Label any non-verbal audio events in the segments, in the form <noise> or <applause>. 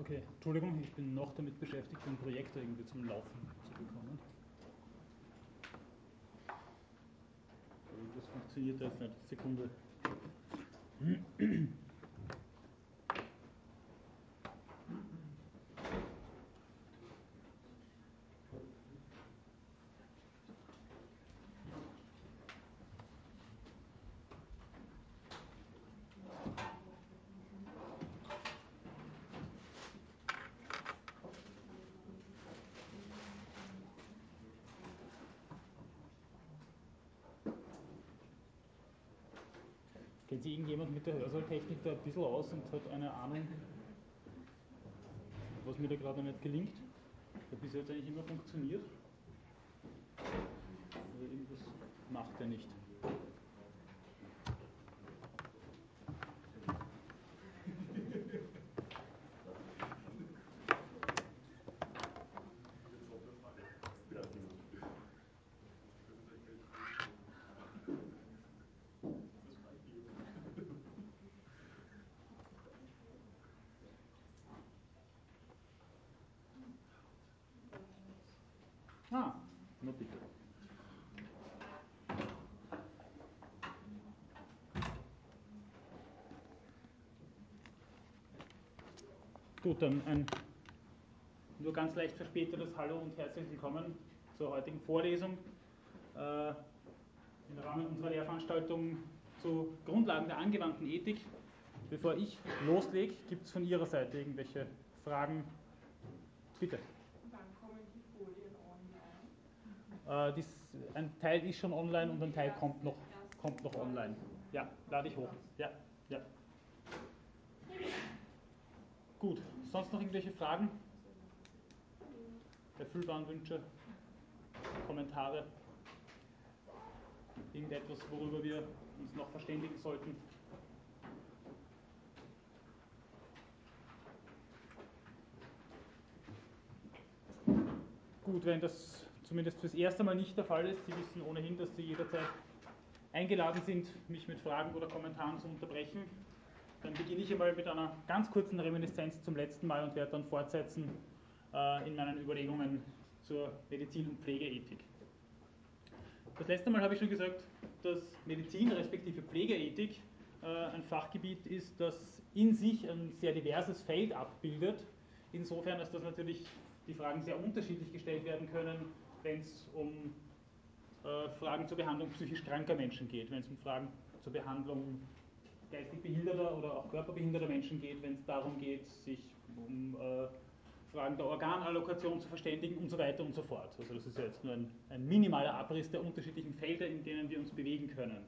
Okay, Entschuldigung, ich bin noch damit beschäftigt, den Projektor irgendwie zum Laufen zu bekommen. Das funktioniert jetzt nicht. Sekunde. Kennt sich irgendjemand mit der Hörsaaltechnik da ein bisschen aus und hat eine Ahnung, was mir da gerade nicht gelingt? Hat bis jetzt eigentlich immer funktioniert. Aber irgendwas macht er nicht. Ah, na bitte. Gut, dann ein nur ganz leicht verspätetes Hallo und herzlich willkommen zur heutigen Vorlesung äh, im Rahmen unserer Lehrveranstaltung zu Grundlagen der angewandten Ethik. Bevor ich loslege, gibt es von Ihrer Seite irgendwelche Fragen? Bitte. Äh, dies, ein Teil ist schon online und ein Teil kommt noch, kommt noch online. Ja, lade ich hoch. Ja, ja. Gut, sonst noch irgendwelche Fragen? Erfüllbaren Wünsche? Kommentare? Irgendetwas, worüber wir uns noch verständigen sollten? Gut, wenn das zumindest fürs erste Mal nicht der Fall ist. Sie wissen ohnehin, dass Sie jederzeit eingeladen sind, mich mit Fragen oder Kommentaren zu unterbrechen. Dann beginne ich einmal mit einer ganz kurzen Reminiszenz zum letzten Mal und werde dann fortsetzen äh, in meinen Überlegungen zur Medizin- und Pflegeethik. Das letzte Mal habe ich schon gesagt, dass Medizin respektive Pflegeethik äh, ein Fachgebiet ist, das in sich ein sehr diverses Feld abbildet. Insofern, dass das natürlich die Fragen sehr unterschiedlich gestellt werden können, wenn es um äh, Fragen zur Behandlung psychisch kranker Menschen geht, wenn es um Fragen zur Behandlung geistig behinderter oder auch körperbehinderter Menschen geht, wenn es darum geht, sich um äh, Fragen der Organallokation zu verständigen und so weiter und so fort. Also das ist ja jetzt nur ein, ein minimaler Abriss der unterschiedlichen Felder, in denen wir uns bewegen können.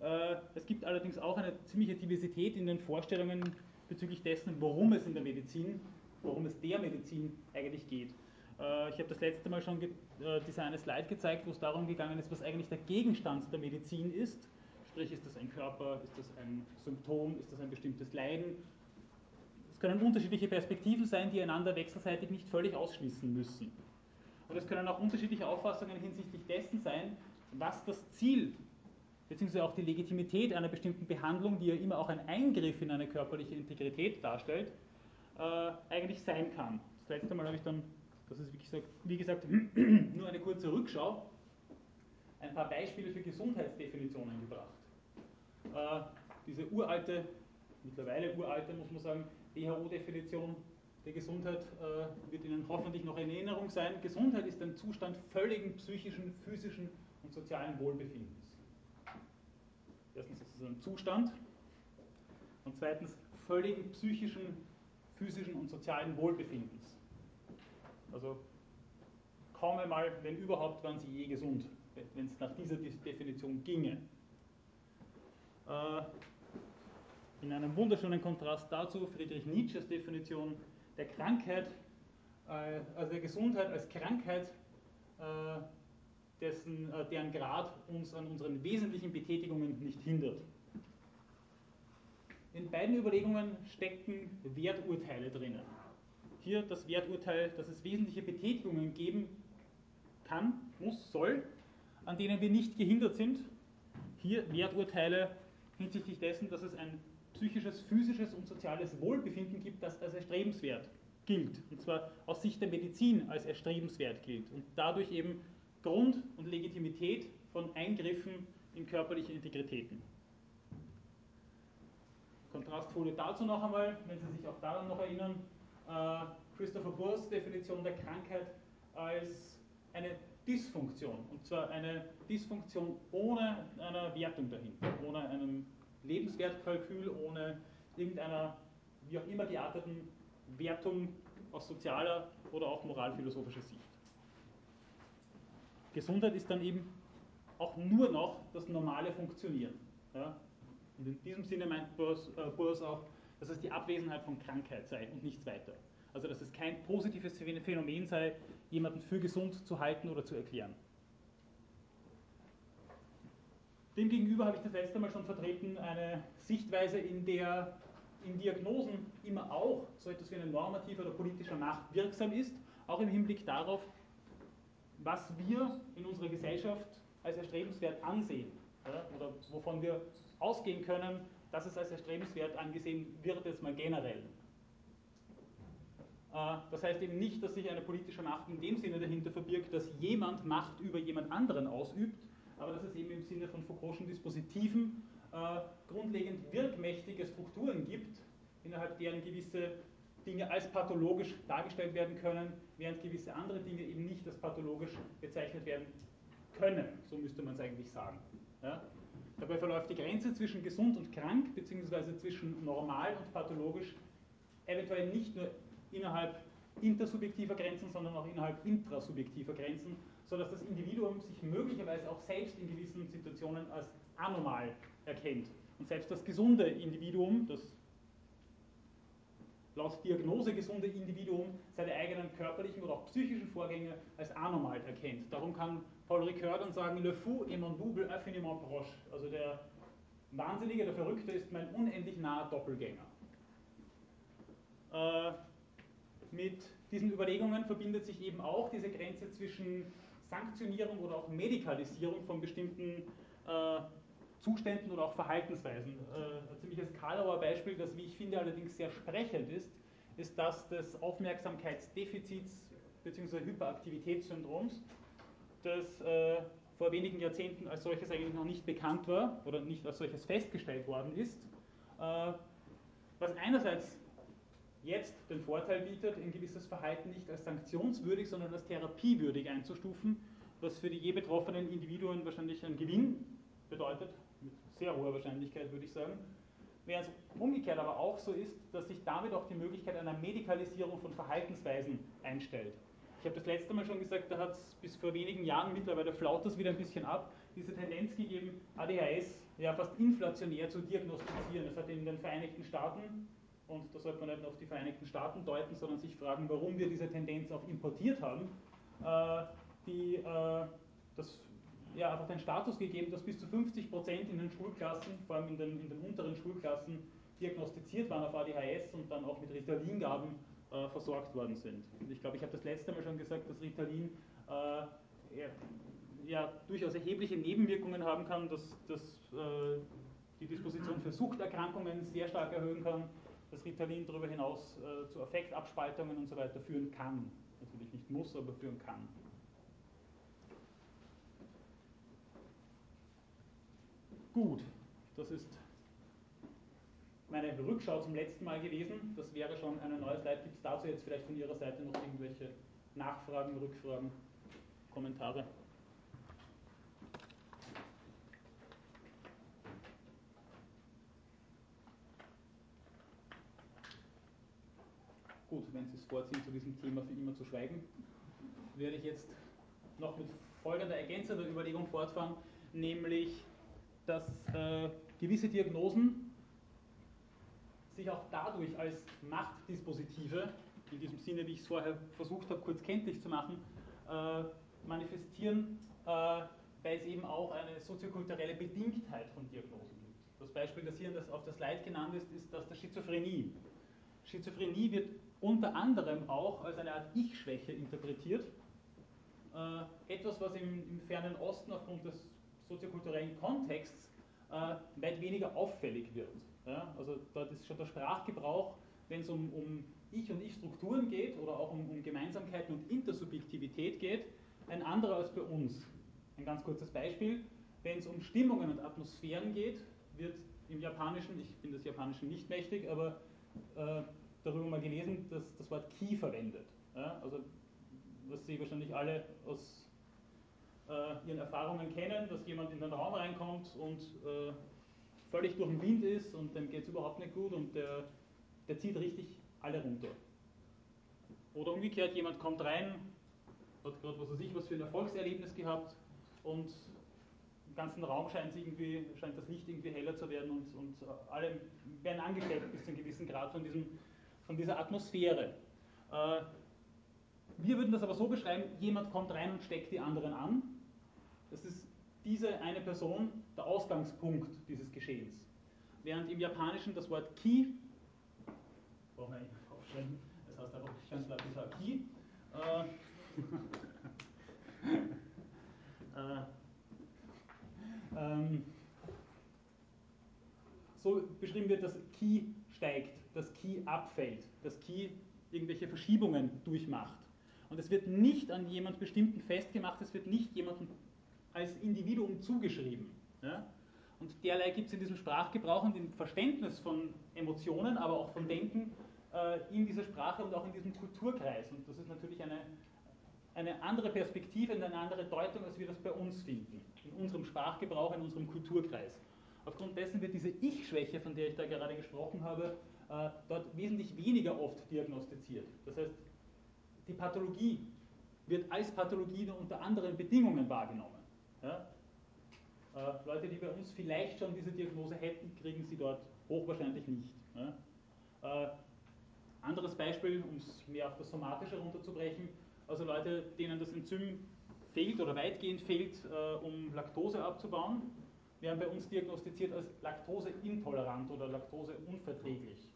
Äh, es gibt allerdings auch eine ziemliche Diversität in den Vorstellungen bezüglich dessen, worum es in der Medizin, worum es der Medizin eigentlich geht. Äh, ich habe das letzte Mal schon äh, diese eine Slide gezeigt, wo es darum gegangen ist, was eigentlich der Gegenstand der Medizin ist. Sprich, ist das ein Körper, ist das ein Symptom, ist das ein bestimmtes Leiden? Es können unterschiedliche Perspektiven sein, die einander wechselseitig nicht völlig ausschließen müssen. Und es können auch unterschiedliche Auffassungen hinsichtlich dessen sein, was das Ziel beziehungsweise auch die Legitimität einer bestimmten Behandlung, die ja immer auch ein Eingriff in eine körperliche Integrität darstellt, äh, eigentlich sein kann. Das letzte Mal habe ich dann das ist wie gesagt, wie gesagt <clears throat> nur eine kurze Rückschau. Ein paar Beispiele für Gesundheitsdefinitionen gebracht. Äh, diese uralte, mittlerweile uralte, muss man sagen, WHO-Definition der Gesundheit äh, wird Ihnen hoffentlich noch in Erinnerung sein. Gesundheit ist ein Zustand völligen psychischen, physischen und sozialen Wohlbefindens. Erstens ist es ein Zustand und zweitens völligen psychischen, physischen und sozialen Wohlbefindens. Also kaum einmal, wenn überhaupt, waren sie je gesund, wenn es nach dieser Definition ginge. Äh, in einem wunderschönen Kontrast dazu Friedrich Nietzsches Definition der Krankheit, äh, also der Gesundheit als Krankheit, äh, dessen, deren Grad uns an unseren wesentlichen Betätigungen nicht hindert. In beiden Überlegungen stecken Werturteile drinnen hier das Werturteil, dass es wesentliche Betätigungen geben kann, muss, soll, an denen wir nicht gehindert sind. Hier Werturteile hinsichtlich dessen, dass es ein psychisches, physisches und soziales Wohlbefinden gibt, das als erstrebenswert gilt. Und zwar aus Sicht der Medizin als erstrebenswert gilt. Und dadurch eben Grund und Legitimität von Eingriffen in körperliche Integritäten. Kontrastfolie dazu noch einmal, wenn Sie sich auch daran noch erinnern, Christopher Burrs Definition der Krankheit als eine Dysfunktion. Und zwar eine Dysfunktion ohne eine Wertung dahinter, ohne einem Lebenswertkalkül, ohne irgendeiner wie auch immer gearteten Wertung aus sozialer oder auch moralphilosophischer Sicht. Gesundheit ist dann eben auch nur noch das normale Funktionieren. Ja? Und in diesem Sinne meint Burs, äh, auch, dass es die Abwesenheit von Krankheit sei und nichts weiter. Also dass es kein positives Phänomen sei, jemanden für gesund zu halten oder zu erklären. Demgegenüber habe ich das letzte Mal schon vertreten, eine Sichtweise, in der in Diagnosen immer auch so etwas wie eine normative oder politische Macht wirksam ist, auch im Hinblick darauf, was wir in unserer Gesellschaft als erstrebenswert ansehen oder wovon wir ausgehen können, dass es als erstrebenswert angesehen wird, jetzt mal generell. Äh, das heißt eben nicht, dass sich eine politische Macht in dem Sinne dahinter verbirgt, dass jemand Macht über jemand anderen ausübt, aber dass es eben im Sinne von Foucault'schen Dispositiven äh, grundlegend wirkmächtige Strukturen gibt, innerhalb deren gewisse Dinge als pathologisch dargestellt werden können, während gewisse andere Dinge eben nicht als pathologisch bezeichnet werden können. So müsste man es eigentlich sagen. Ja? Dabei verläuft die Grenze zwischen gesund und krank, beziehungsweise zwischen normal und pathologisch, eventuell nicht nur innerhalb intersubjektiver Grenzen, sondern auch innerhalb intrasubjektiver Grenzen, sodass das Individuum sich möglicherweise auch selbst in gewissen Situationen als anormal erkennt. Und selbst das gesunde Individuum, das laut Diagnose gesunde Individuum seine eigenen körperlichen oder auch psychischen Vorgänge als anormal erkennt. Darum kann Paul Ricoeur dann sagen, Le fou est mon double infiniment proche. Also der Wahnsinnige, der Verrückte ist mein unendlich naher Doppelgänger. Äh, mit diesen Überlegungen verbindet sich eben auch diese Grenze zwischen Sanktionierung oder auch Medikalisierung von bestimmten äh, Zuständen oder auch Verhaltensweisen. Äh, ein ziemliches Karlauer Beispiel, das wie ich finde allerdings sehr sprechend ist, ist das des Aufmerksamkeitsdefizits bzw. Hyperaktivitätssyndroms, das äh, vor wenigen Jahrzehnten als solches eigentlich noch nicht bekannt war oder nicht als solches festgestellt worden ist, äh, was einerseits jetzt den Vorteil bietet, ein gewisses Verhalten nicht als sanktionswürdig, sondern als therapiewürdig einzustufen, was für die je betroffenen Individuen wahrscheinlich ein Gewinn bedeutet, mit sehr hoher Wahrscheinlichkeit würde ich sagen. Während es umgekehrt aber auch so ist, dass sich damit auch die Möglichkeit einer Medikalisierung von Verhaltensweisen einstellt. Ich habe das letzte Mal schon gesagt, da hat es bis vor wenigen Jahren, mittlerweile flaut das wieder ein bisschen ab, diese Tendenz gegeben, ADHS ja fast inflationär zu diagnostizieren. Das hat in den Vereinigten Staaten und da sollte man nicht auf die Vereinigten Staaten deuten, sondern sich fragen, warum wir diese Tendenz auch importiert haben, äh, die äh, das ja, einfach den Status gegeben, dass bis zu 50 Prozent in den Schulklassen, vor allem in den, in den unteren Schulklassen, diagnostiziert waren auf ADHS und dann auch mit Ritalin-Gaben äh, versorgt worden sind. Und ich glaube, ich habe das letzte Mal schon gesagt, dass Ritalin äh, ja, ja, durchaus erhebliche Nebenwirkungen haben kann, dass, dass äh, die Disposition für Suchterkrankungen sehr stark erhöhen kann, dass Ritalin darüber hinaus äh, zu Affektabspaltungen und so weiter führen kann. Natürlich nicht muss, aber führen kann. Gut, das ist meine Rückschau zum letzten Mal gewesen. Das wäre schon eine neue Slide. Gibt es dazu jetzt vielleicht von Ihrer Seite noch irgendwelche Nachfragen, Rückfragen, Kommentare? Gut, wenn Sie es vorziehen, zu diesem Thema für immer zu schweigen, werde ich jetzt noch mit folgender ergänzender Überlegung fortfahren, nämlich, dass äh, gewisse Diagnosen sich auch dadurch als Machtdispositive, in diesem Sinne, wie ich es vorher versucht habe, kurz kenntlich zu machen, äh, manifestieren, äh, weil es eben auch eine soziokulturelle Bedingtheit von Diagnosen gibt. Das Beispiel, das hier auf der Slide genannt ist, ist das der Schizophrenie. Schizophrenie wird unter anderem auch als eine Art Ich-Schwäche interpretiert. Äh, etwas, was im, im, fernen Osten aufgrund des soziokulturellen Kontexts äh, weit weniger auffällig wird. Ja, also dort ist schon der Sprachgebrauch, wenn es um, um Ich- und Ich-Strukturen geht oder auch um, um Gemeinsamkeiten und Intersubjektivität geht, ein anderer als bei uns. Ein ganz kurzes Beispiel. Wenn es um Stimmungen und Atmosphären geht, wird im Japanischen, ich bin das Japanischen nicht mächtig, aber äh, darüber mal gelesen, dass das Wort Ki verwendet. Ja, also was Sie wahrscheinlich alle aus äh, Ihren Erfahrungen kennen, dass jemand in den Raum reinkommt und äh, völlig durch den Wind ist und dem geht es überhaupt nicht gut und der, der zieht richtig alle runter. Oder umgekehrt, jemand kommt rein, hat gerade was weiß ich, was für ein Erfolgserlebnis gehabt und im ganzen Raum scheint, irgendwie, scheint das Licht irgendwie heller zu werden und, und alle werden angesteckt bis zu einem gewissen Grad von, diesem, von dieser Atmosphäre. Äh, wir würden das aber so beschreiben, jemand kommt rein und steckt die anderen an. Das ist diese eine Person der Ausgangspunkt dieses Geschehens. Während im Japanischen das Wort Ki, brauchen wir nicht aufschreiben, das heißt einfach ganz lapidar Ki, äh, <laughs> äh, ähm, so beschrieben wird, dass Ki steigt, dass Ki abfällt, dass Ki irgendwelche Verschiebungen durchmacht. Und es wird nicht an jemand bestimmten festgemacht, es wird nicht jemandem als Individuum zugeschrieben. Ja? Und derlei gibt es in diesem Sprachgebrauch und im Verständnis von Emotionen, aber auch von Denken äh, in dieser Sprache und auch in diesem Kulturkreis. Und das ist natürlich eine, eine andere Perspektive und eine andere Deutung, als wir das bei uns finden, in unserem Sprachgebrauch, in unserem Kulturkreis. Aufgrund dessen wird diese Ich-Schwäche, von der ich da gerade gesprochen habe, äh, dort wesentlich weniger oft diagnostiziert. Das heißt, die Pathologie wird als Pathologie unter anderen Bedingungen wahrgenommen. Ja? Äh, Leute, die bei uns vielleicht schon diese Diagnose hätten, kriegen sie dort hochwahrscheinlich nicht. Ja? Äh, anderes Beispiel, um es mehr auf das Somatische runterzubrechen, also Leute, denen das Enzym fehlt oder weitgehend fehlt, äh, um Laktose abzubauen, werden bei uns diagnostiziert als laktoseintolerant oder laktoseunverträglich.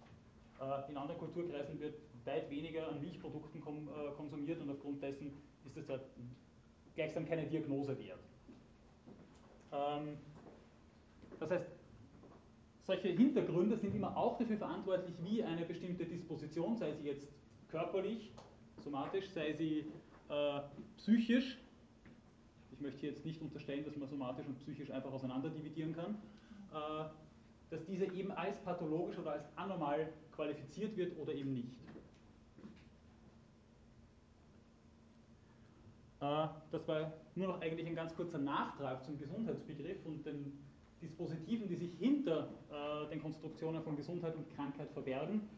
Äh, in anderen Kulturkreisen wird weit weniger an Milchprodukten äh, konsumiert und aufgrund dessen ist es dort gleichsam keine Diagnose wert. Ähm, das heißt, solche Hintergründe sind immer auch dafür verantwortlich, wie eine bestimmte Disposition, sei sie jetzt körperlich, somatisch, sei sie äh, psychisch, ich möchte jetzt nicht unterstellen, dass man somatisch und psychisch einfach auseinander dividieren kann, äh, dass diese eben als pathologisch oder als anormal qualifiziert wird oder eben nicht. Äh, das war nur noch eigentlich ein ganz kurzer Nachtrag zum Gesundheitsbegriff und den Dispositiven, die sich hinter äh, den Konstruktionen von Gesundheit und Krankheit verbergen.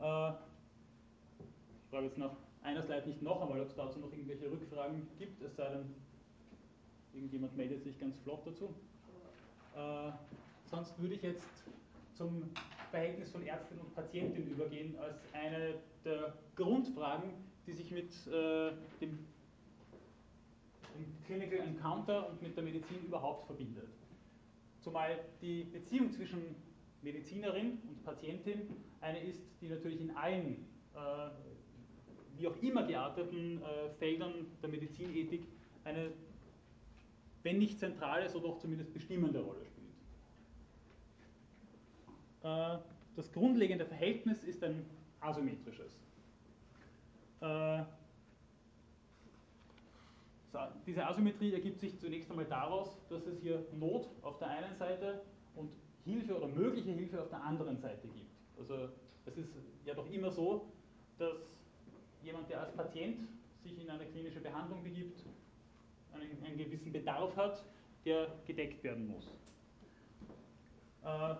Äh, ich frage jetzt nach einer Slide nicht noch einmal, ob es dazu noch irgendwelche Rückfragen gibt, es sei denn, irgendjemand meldet sich ganz flott dazu. sonst würde ich jetzt zum Verhältnis von Ärztin und Patientin übergehen als eine der Grundfragen, die sich mit äh, dem im Clinical Encounter und mit der Medizin überhaupt verbindet. Zumal die Beziehung zwischen Medizinerin und Patientin eine ist, die natürlich in allen, äh, wie auch immer gearteten äh, Feldern der Medizinethik eine, wenn nicht zentrale, so doch zumindest bestimmende Rolle spielt. Äh, das grundlegende Verhältnis ist ein asymmetrisches. Diese Asymmetrie ergibt sich zunächst einmal daraus, dass es hier Not auf der einen Seite und Hilfe oder mögliche Hilfe auf der anderen Seite gibt. Also es ist ja doch immer so, dass jemand, der als Patient sich in eine klinische Behandlung begibt, einen, einen gewissen Bedarf hat, der gedeckt werden muss. Äh,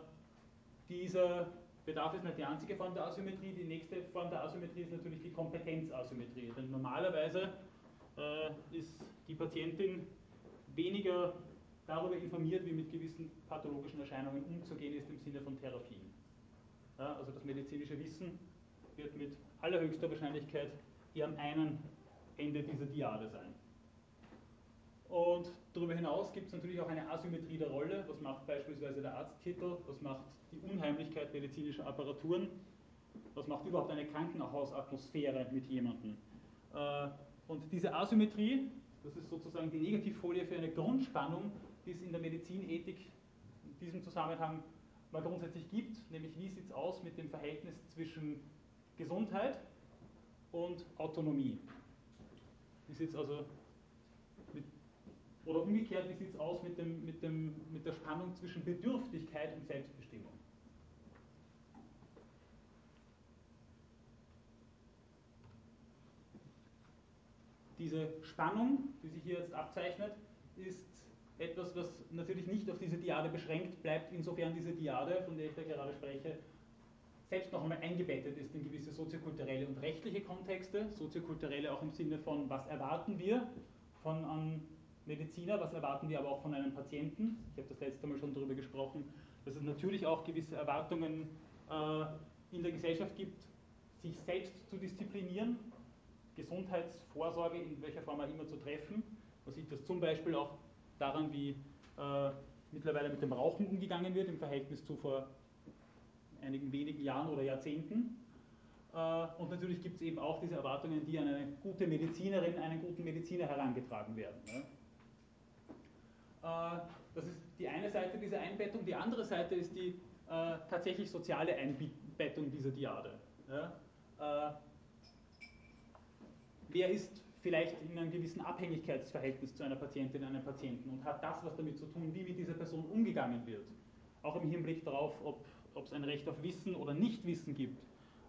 dieser Bedarf ist nicht die einzige Form der Asymmetrie. Die nächste Form der Asymmetrie ist natürlich die Kompetenzasymmetrie. Denn normalerweise ist die Patientin weniger darüber informiert, wie mit gewissen pathologischen Erscheinungen umzugehen ist im Sinne von Therapien. Ja, also das medizinische Wissen wird mit allerhöchster Wahrscheinlichkeit eher am einen Ende dieser Diade sein. Und darüber hinaus gibt es natürlich auch eine Asymmetrie der Rolle. Was macht beispielsweise der Arzttitel? Was macht die Unheimlichkeit medizinischer Apparaturen? Was macht überhaupt eine Krankenhausatmosphäre mit jemandem? Und diese Asymmetrie, das ist sozusagen die Negativfolie für eine Grundspannung, die es in der Medizinethik in diesem Zusammenhang mal grundsätzlich gibt, nämlich wie sieht es aus mit dem Verhältnis zwischen Gesundheit und Autonomie. Wie sieht es also mit, oder umgekehrt, wie sieht es aus mit, dem, mit, dem, mit der Spannung zwischen Bedürftigkeit und Selbstbestimmung? Diese Spannung, die sich hier jetzt abzeichnet, ist etwas, was natürlich nicht auf diese Diade beschränkt bleibt, insofern diese Diade, von der ich da gerade spreche, selbst noch einmal eingebettet ist in gewisse soziokulturelle und rechtliche Kontexte, soziokulturelle auch im Sinne von, was erwarten wir von einem Mediziner, was erwarten wir aber auch von einem Patienten. Ich habe das letzte Mal schon darüber gesprochen, dass es natürlich auch gewisse Erwartungen äh, in der Gesellschaft gibt, sich selbst zu disziplinieren, Gesundheitsvorsorge in welcher Form auch immer zu treffen. Man sieht das zum Beispiel auch daran, wie äh, mittlerweile mit dem Rauchen umgegangen wird im Verhältnis zu vor einigen wenigen Jahren oder Jahrzehnten. Äh, und natürlich gibt es eben auch diese Erwartungen, die an eine gute Medizinerin, einen guten Mediziner herangetragen werden. Ne? Äh, das ist die eine Seite dieser Einbettung. Die andere Seite ist die äh, tatsächlich soziale Einbettung dieser Diade. Ja? Wer ist vielleicht in einem gewissen Abhängigkeitsverhältnis zu einer Patientin, einem Patienten und hat das was damit zu tun, wie mit dieser Person umgegangen wird. Auch im Hinblick darauf, ob, es ein Recht auf Wissen oder Nichtwissen gibt.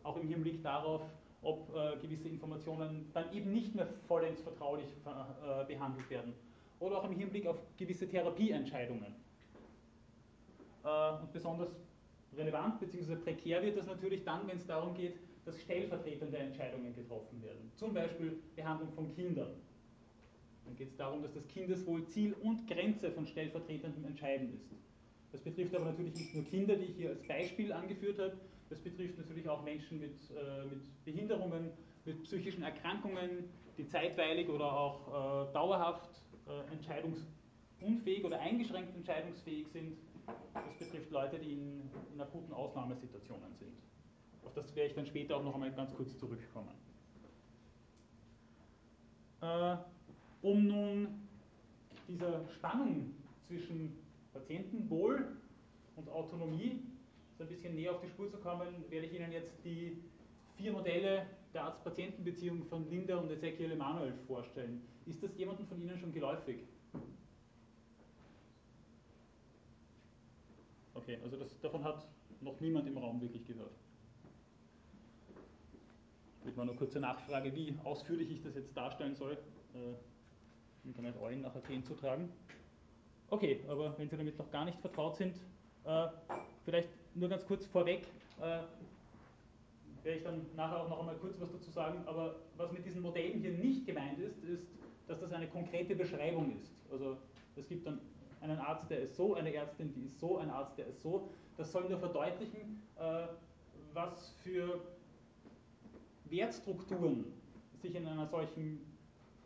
Auch im Hinblick darauf, ob äh, gewisse Informationen dann eben nicht mehr vollends vertraulich äh, behandelt werden. Oder auch im Hinblick auf gewisse Therapieentscheidungen. Äh, und besonders relevant bzw. prekär wird das natürlich dann, wenn es darum geht, dass stellvertretende Entscheidungen getroffen werden. Zum Beispiel Behandlung von Kindern. Dann geht es darum, dass das Kindeswohl Ziel und Grenze von stellvertretendem Entscheiden ist. Das betrifft aber natürlich nicht nur Kinder, die ich hier als Beispiel angeführt habe, das betrifft natürlich auch Menschen mit, äh, mit Behinderungen, mit psychischen Erkrankungen, die zeitweilig oder auch äh, dauerhaft äh, entscheidungsunfähig oder eingeschränkt entscheidungsfähig sind. Das betrifft Leute, die in, in akuten Ausnahmesituationen sind. Auf das werde ich dann später auch noch einmal ganz kurz zurückkommen. Äh, um nun dieser Spannung zwischen Patientenwohl und Autonomie so ein bisschen näher auf die Spur zu kommen, werde ich Ihnen jetzt die vier Modelle der Arzt-Patienten-Beziehung von Linda und Ezekiel Emanuel vorstellen. Ist das jemandem von Ihnen schon geläufig? Okay, also das, davon hat noch niemand im Raum wirklich gehört. Mit mal eine kurze Nachfrage, wie ausführlich ich das jetzt darstellen soll, äh, Internet Eulen nach Athen zu tragen. Okay, aber wenn Sie damit noch gar nicht vertraut sind, äh, vielleicht nur ganz kurz vorweg, äh, werde ich dann nachher auch noch einmal kurz was dazu sagen, aber was mit diesen Modellen hier nicht gemeint ist, ist, dass das eine konkrete Beschreibung ist. Also es gibt dann einen Arzt, der ist so, eine Ärztin, die ist so, ein Arzt, der ist so. Das soll nur verdeutlichen, äh, was für Wertstrukturen sich in einer solchen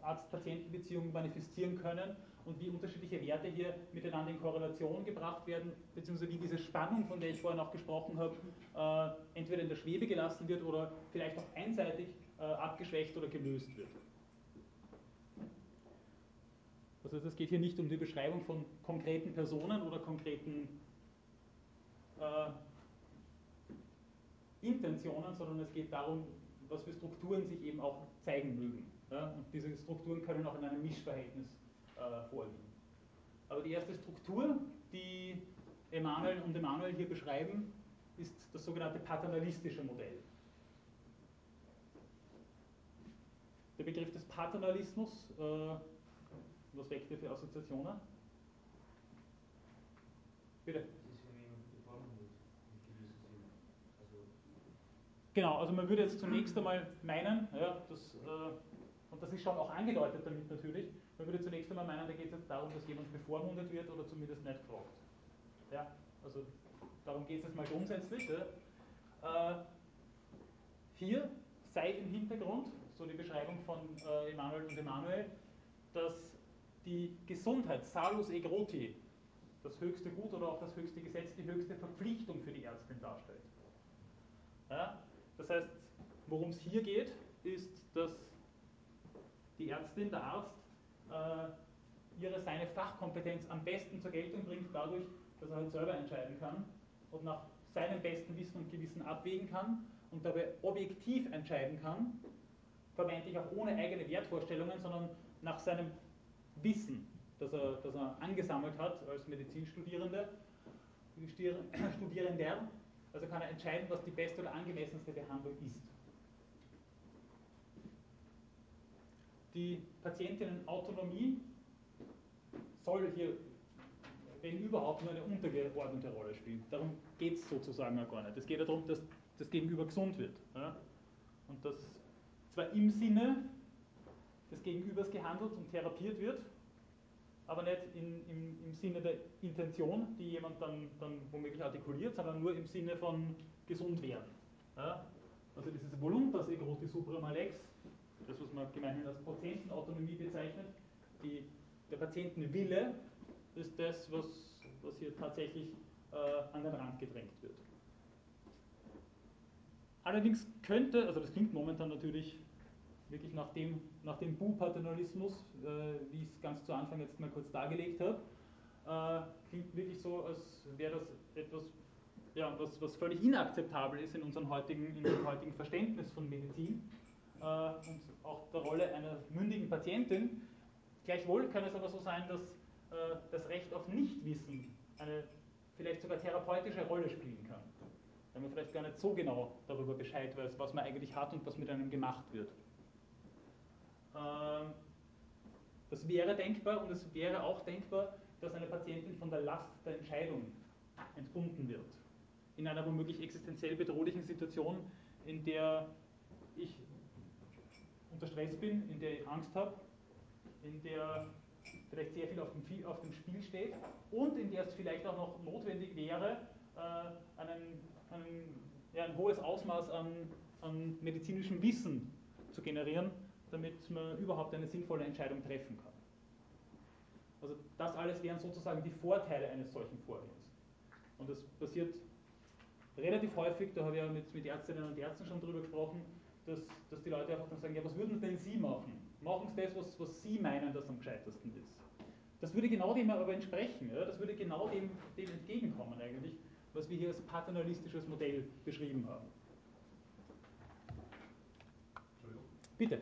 Arzt-Patienten-Beziehung manifestieren können und wie unterschiedliche Werte hier miteinander in Korrelation gebracht werden, beziehungsweise wie diese Spannung, von der ich vorhin auch gesprochen habe, äh, entweder in der Schwebe gelassen wird oder vielleicht auch einseitig äh, abgeschwächt oder gelöst wird. Das heißt, es geht hier nicht um die Beschreibung von konkreten Personen oder konkreten äh, Intentionen, sondern es geht darum, was für Strukturen sich eben auch zeigen mögen. Ja? Und diese Strukturen können auch in einem Mischverhältnis äh, vorliegen. Aber die erste Struktur, die Emanuel und Emanuel hier beschreiben, ist das sogenannte paternalistische Modell. Der Begriff des Paternalismus, äh, was weckt er für Assoziationen? Bitte. Genau, also man würde jetzt zunächst einmal meinen, ja, das, äh, und das ist schon auch angedeutet damit natürlich, man würde zunächst einmal meinen, da geht es jetzt darum, dass jemand bevormundet wird oder zumindest nicht gefragt. Ja, also darum geht es jetzt mal grundsätzlich. Ja. Äh, hier sei im Hintergrund, so die Beschreibung von äh, Emanuel und Emanuel, dass die Gesundheit, salus e groti, das höchste Gut oder auch das höchste Gesetz, die höchste Verpflichtung für die Ärztin darstellt. Ja? Das heißt, worum es hier geht, ist, dass die Ärztin, der Arzt, äh, ihre, seine Fachkompetenz am besten zur Geltung bringt, dadurch, dass er halt selber entscheiden kann, und nach seinem besten Wissen und Gewissen abwägen kann und dabei objektiv entscheiden kann, vermeintlich auch ohne eigene Wertvorstellungen, sondern nach seinem Wissen, das er, das er angesammelt hat als Medizinstudierende, <clears throat> Studierender, also kann er entscheiden, was die beste oder angemessenste Behandlung ist. Die Patientinnenautonomie soll hier, wenn überhaupt, nur eine untergeordnete Rolle spielen. Darum geht es sozusagen ja gar nicht. Es geht ja darum, dass das Gegenüber gesund wird. Ja? Und dass zwar im Sinne des Gegenübers gehandelt und therapiert wird, aber nicht in, im, im Sinne der Intention, die jemand dann, dann womöglich artikuliert, sondern nur im Sinne von gesund werden. Ja? Also dieses Voluntas egroti suprema lex, das was man gemeinhin als Patientenautonomie bezeichnet, die, der Patientenwille ist das, was, was hier tatsächlich äh, an den Rand gedrängt wird. Allerdings könnte, also das klingt momentan natürlich wirklich nach dem, nach dem Bu-Paternalismus, äh, wie ich es ganz zu Anfang jetzt mal kurz dargelegt habe, äh, klingt wirklich so, als wäre das etwas, ja, was, was völlig inakzeptabel ist in unserem heutigen, in unserem heutigen Verständnis von Medizin äh, und auch der Rolle einer mündigen Patientin. Gleichwohl kann es aber so sein, dass äh, das Recht auf Nichtwissen eine vielleicht sogar therapeutische Rolle spielen kann. Wenn man vielleicht gar nicht so genau darüber Bescheid weiß, was man eigentlich hat und was mit einem gemacht wird. Ähm, das wäre denkbar und es wäre auch denkbar, dass eine Patientin von der Last der Entscheidung entbunden wird. In einer womöglich existenziell bedrohlichen Situation, in der ich unter Stress bin, in der ich Angst habe, in der vielleicht sehr viel auf dem, auf dem Spiel steht und in der es vielleicht auch noch notwendig wäre, äh, einen, einen, ja, ein hohes Ausmaß an, an medizinischem Wissen zu generieren, damit man überhaupt eine sinnvolle Entscheidung treffen kann. Also das alles wären sozusagen die Vorteile eines solchen Vorgehens. Und das passiert relativ häufig, da habe ich ja mit, mit Ärztinnen und Ärzten schon drüber gesprochen, dass, dass die Leute einfach dann sagen, ja, was würden denn Sie machen? Machen Sie das, was, was Sie meinen, das am gescheitesten ist. Das würde genau dem aber entsprechen, ja? das würde genau dem, dem entgegenkommen eigentlich, was wir hier als paternalistisches Modell beschrieben haben. Entschuldigung. Bitte.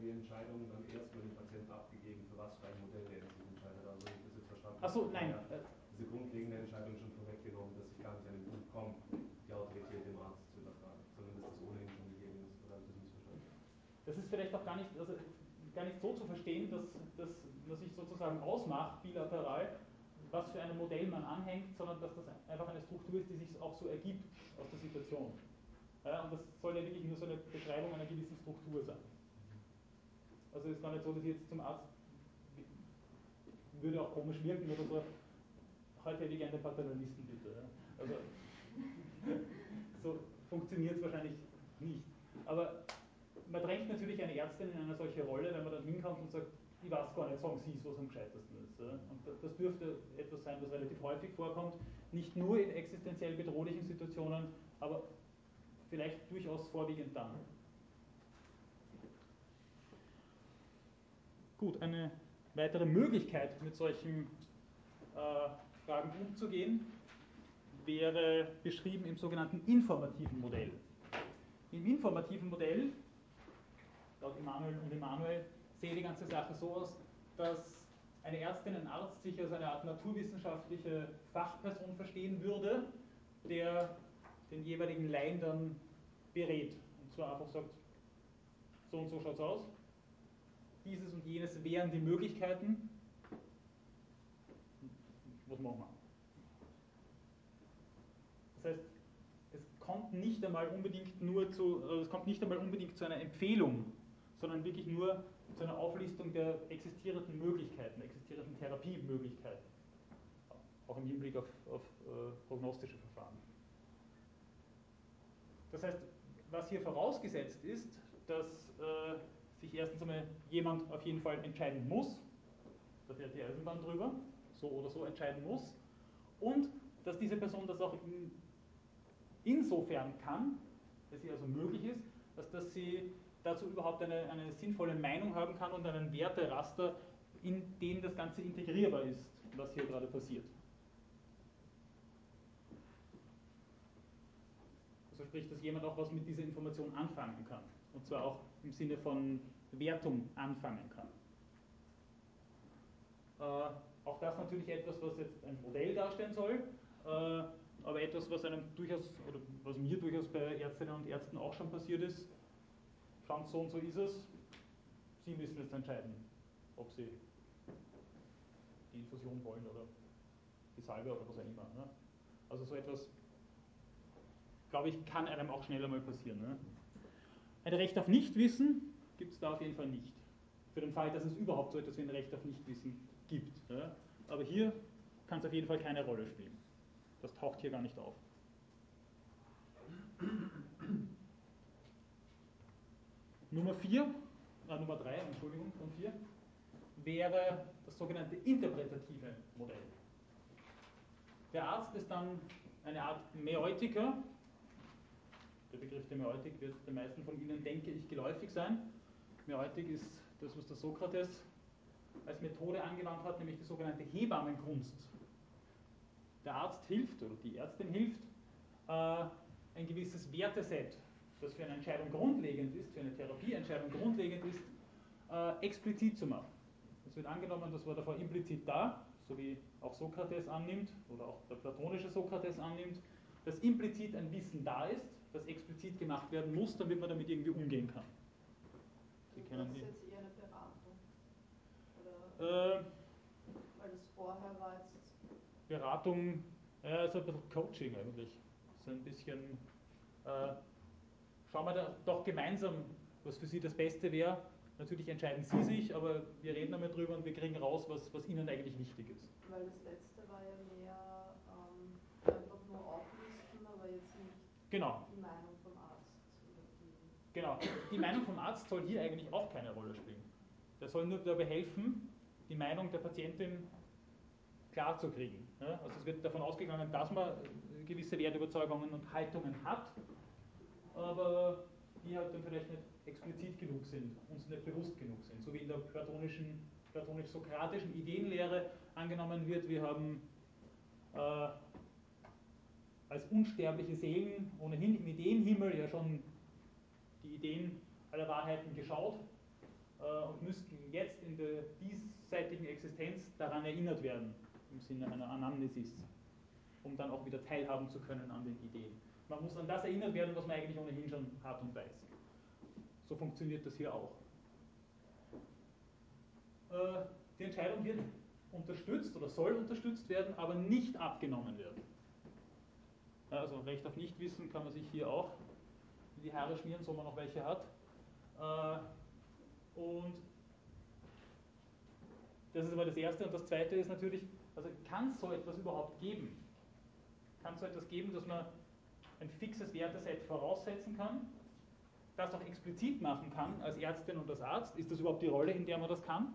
Ja die Entscheidung dann erstmal dem Patienten abgegeben, für was für ein Modell er sich entscheidet? Also ich das jetzt verstanden Achso, nein. Ja, diese grundlegende Entscheidung schon vorweggenommen, dass ich gar nicht an den Punkt komme, die Autorität dem Arzt zu übertragen, sondern dass das ohnehin schon gegeben ist. Oder habe ich das missverstanden? Das ist vielleicht auch gar nicht, also gar nicht so zu verstehen, dass, dass, dass ich sozusagen ausmache, bilateral, was für ein Modell man anhängt, sondern dass das einfach eine Struktur ist, die sich auch so ergibt aus der Situation. Ja, und das soll ja wirklich nur so eine Beschreibung einer gewissen Struktur sein. Also es ist gar nicht so, dass ich jetzt zum Arzt würde auch komisch wirken oder so. Heute hätte ich gerne Paternalisten bitte. Also <laughs> so funktioniert es wahrscheinlich nicht. Aber man drängt natürlich eine Ärztin in eine solche Rolle, wenn man dann hinkommt und sagt, ich weiß gar nicht, sagen Sie es, was am gescheitesten ist. Und das dürfte etwas sein, was relativ häufig vorkommt, nicht nur in existenziell bedrohlichen Situationen, aber vielleicht durchaus vorwiegend dann. Gut, eine weitere Möglichkeit, mit solchen äh, Fragen umzugehen, wäre beschrieben im sogenannten informativen Modell. Im informativen Modell, laut Immanuel und Immanuel, sehe die ganze Sache so aus, dass eine Ärztin, ein Arzt sich als eine Art naturwissenschaftliche Fachperson verstehen würde, der den jeweiligen Laien dann berät. Und zwar einfach sagt, so und so schaut es aus. Dieses und jenes wären die Möglichkeiten. Was machen wir? Das heißt, es kommt nicht einmal unbedingt nur zu, also es kommt nicht einmal unbedingt zu einer Empfehlung, sondern wirklich nur zu einer Auflistung der existierenden Möglichkeiten, existierenden Therapiemöglichkeiten. Auch im Hinblick auf, auf äh, prognostische Verfahren. Das heißt, was hier vorausgesetzt ist, dass äh, sich erstens einmal jemand auf jeden Fall entscheiden muss, da fährt die Eisenbahn drüber, so oder so entscheiden muss, und dass diese Person das auch in, insofern kann, dass sie also möglich ist, dass, dass sie dazu überhaupt eine, eine sinnvolle Meinung haben kann und einen Werteraster, in dem das Ganze integrierbar ist, was hier gerade passiert. sprich, dass jemand auch was mit dieser Information anfangen kann. Und zwar auch im Sinne von Wertung anfangen kann. Äh, auch das natürlich etwas, was jetzt ein Modell darstellen soll, äh, aber etwas, was einem durchaus, oder was mir durchaus bei Ärztinnen und Ärzten auch schon passiert ist. Stand so und so ist es. Sie müssen jetzt entscheiden, ob Sie die Infusion wollen oder die Salbe oder was auch immer. Ne? Also so etwas, glaube ich, kann einem auch schneller mal passieren. Ne? Ein Recht auf Nichtwissen gibt es da auf jeden Fall nicht. Für den Fall, dass es überhaupt so etwas wie ein Recht auf Nichtwissen gibt. Ja? Aber hier kann es auf jeden Fall keine Rolle spielen. Das taucht hier gar nicht auf. Nummer 4, äh, Nummer 3, Entschuldigung, von 4, wäre das sogenannte interpretative Modell. Der Arzt ist dann eine Art Mäeutiker. Der Begriff der Mäeutik wird den meisten von Ihnen, denke ich, geläufig sein. Mäeutik ist das, was der Sokrates als Methode angewandt hat, nämlich die sogenannte Hebammenkunst. Der Arzt hilft oder die Ärztin hilft, äh, ein gewisses Werteset, das für eine Entscheidung grundlegend ist, für eine Therapieentscheidung grundlegend ist, äh, explizit zu machen. Es wird angenommen, das war davor implizit da, so wie auch Sokrates annimmt oder auch der platonische Sokrates annimmt, dass implizit ein Wissen da ist, das explizit gemacht werden muss, damit man damit irgendwie umgehen kann. Sie kennen das ist jetzt eher eine Beratung. Oder äh, weil das vorher war jetzt. Beratung, ja, ist ein bisschen Coaching eigentlich. So ein bisschen, äh, schauen wir da doch gemeinsam, was für Sie das Beste wäre Natürlich entscheiden Sie sich, aber wir reden einmal drüber und wir kriegen raus, was, was Ihnen eigentlich wichtig ist. Weil das letzte war ja mehr ähm, einfach nur auflisten, aber jetzt nicht genau. die Meinung vom Arzt. Die genau, die Meinung vom Arzt soll hier eigentlich auch keine Rolle spielen. Der soll nur dabei helfen, die Meinung der Patientin klar zu kriegen. Also es wird davon ausgegangen, dass man gewisse Wertüberzeugungen und Haltungen hat, aber die halt dann vielleicht nicht explizit genug sind, uns nicht bewusst genug sind. So wie in der platonischen, platonisch-sokratischen Ideenlehre angenommen wird, wir haben äh, als unsterbliche Seelen ohnehin im Ideenhimmel ja schon die Ideen aller Wahrheiten geschaut äh, und müssten jetzt in der diesseitigen Existenz daran erinnert werden, im Sinne einer Anamnesis, um dann auch wieder teilhaben zu können an den Ideen. Man muss an das erinnert werden, was man eigentlich ohnehin schon hat und weiß. So funktioniert das hier auch. Äh, die Entscheidung wird unterstützt oder soll unterstützt werden, aber nicht abgenommen werden. Also Recht auf Nichtwissen kann man sich hier auch in die Haare schmieren, so man noch welche hat. Äh, und das ist aber das Erste. Und das Zweite ist natürlich, also kann es so etwas überhaupt geben? Kann es so etwas geben, dass man ein fixes Werteset voraussetzen kann das auch explizit machen kann als Ärztin und als Arzt, ist das überhaupt die Rolle, in der man das kann?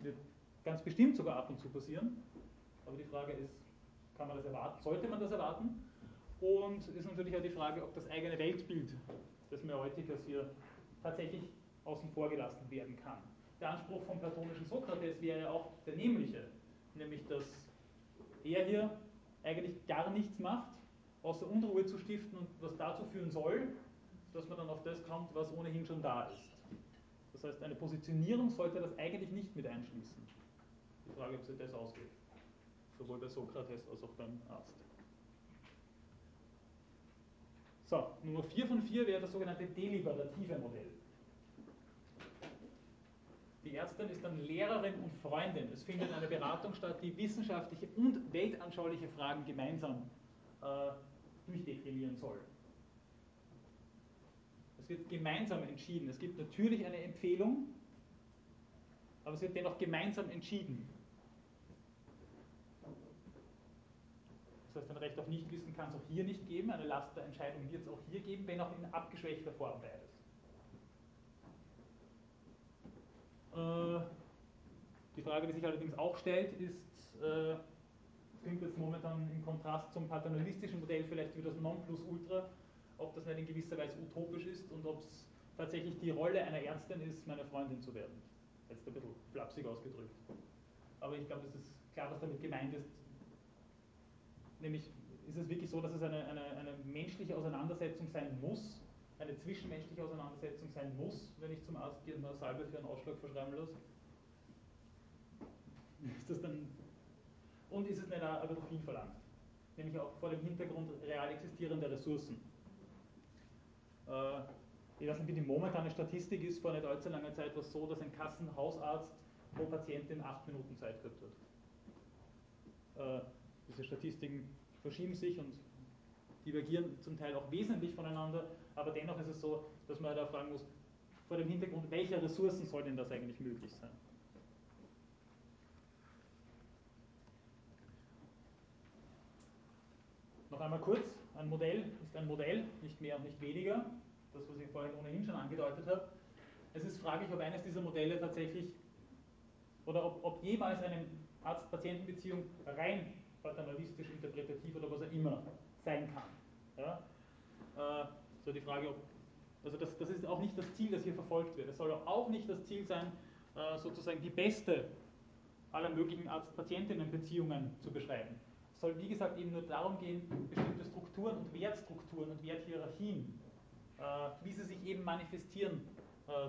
Wird ganz bestimmt sogar ab und zu passieren. Aber die Frage ist, kann man das erwarten? Sollte man das erwarten? Und ist natürlich auch die Frage, ob das eigene Weltbild des Mäeutikers hier tatsächlich außen vor gelassen werden kann. Der Anspruch vom platonischen Sokrates wäre auch der nämliche, nämlich dass er hier eigentlich gar nichts macht, außer Unruhe zu stiften und was dazu führen soll, dass man dann auf das kommt, was ohnehin schon da ist. Das heißt, eine Positionierung sollte das eigentlich nicht mit einschließen. Die Frage, ob sich das ausgeht. Sowohl bei Sokrates als auch beim Arzt. So, Nummer 4 von 4 wäre das sogenannte deliberative Modell. Die Ärztin ist dann Lehrerin und Freundin. Es findet eine Beratung statt, die wissenschaftliche und weltanschauliche Fragen gemeinsam äh, durchdeklinieren soll. Es wird gemeinsam entschieden. Es gibt natürlich eine Empfehlung, aber es wird dennoch gemeinsam entschieden. Das heißt, ein Recht auf Nichtwissen kann es auch hier nicht geben. Eine Last der Entscheidung wird es auch hier geben, wenn auch in abgeschwächter Form beides. Äh, die Frage, die sich allerdings auch stellt, ist, äh, klingt jetzt momentan im Kontrast zum paternalistischen Modell vielleicht wie das Nonplusultra, ob das nicht in gewisser Weise utopisch ist und ob es tatsächlich die Rolle einer Ärztin ist, meine Freundin zu werden. Jetzt ein bisschen flapsig ausgedrückt. Aber ich glaube, es ist klar, was damit gemeint ist. Nämlich, ist es wirklich so, dass es eine, eine, eine menschliche Auseinandersetzung sein muss, eine zwischenmenschliche Auseinandersetzung sein muss, wenn ich zum Arzt gehe und eine Salbe für einen Ausschlag verschreiben lasse? Ist das dann, und ist es nicht ein bisschen viel verlangt? Nämlich auch vor dem Hintergrund real existierender Ressourcen. Äh, ich weiß nicht, wie die momentane Statistik ist, vor nicht allzu langer Zeit war es so, dass ein Kassenhausarzt pro Patientin 8 Minuten Zeit gehabt hat. Äh, diese Statistiken verschieben sich und divergieren zum Teil auch wesentlich voneinander, aber dennoch ist es so, dass man da fragen muss, vor dem Hintergrund, welcher Ressourcen soll denn das eigentlich möglich sein? Noch einmal kurz, ein Modell ist ein Modell, nicht mehr und nicht weniger das, was ich vorhin ohnehin schon angedeutet habe. Es ist fraglich, ob eines dieser Modelle tatsächlich oder ob, ob jemals eine Arzt-Patienten-Beziehung rein paternalistisch, interpretativ oder was auch immer sein kann. Ja? Äh, so die Frage, ob, also das, das ist auch nicht das Ziel, das hier verfolgt wird. Es soll auch nicht das Ziel sein, äh, sozusagen die beste aller möglichen Arzt-Patientinnen-Beziehungen zu beschreiben. Es soll, wie gesagt, eben nur darum gehen, bestimmte Strukturen und Wertstrukturen und Werthierarchien äh, wie sie sich eben manifestieren,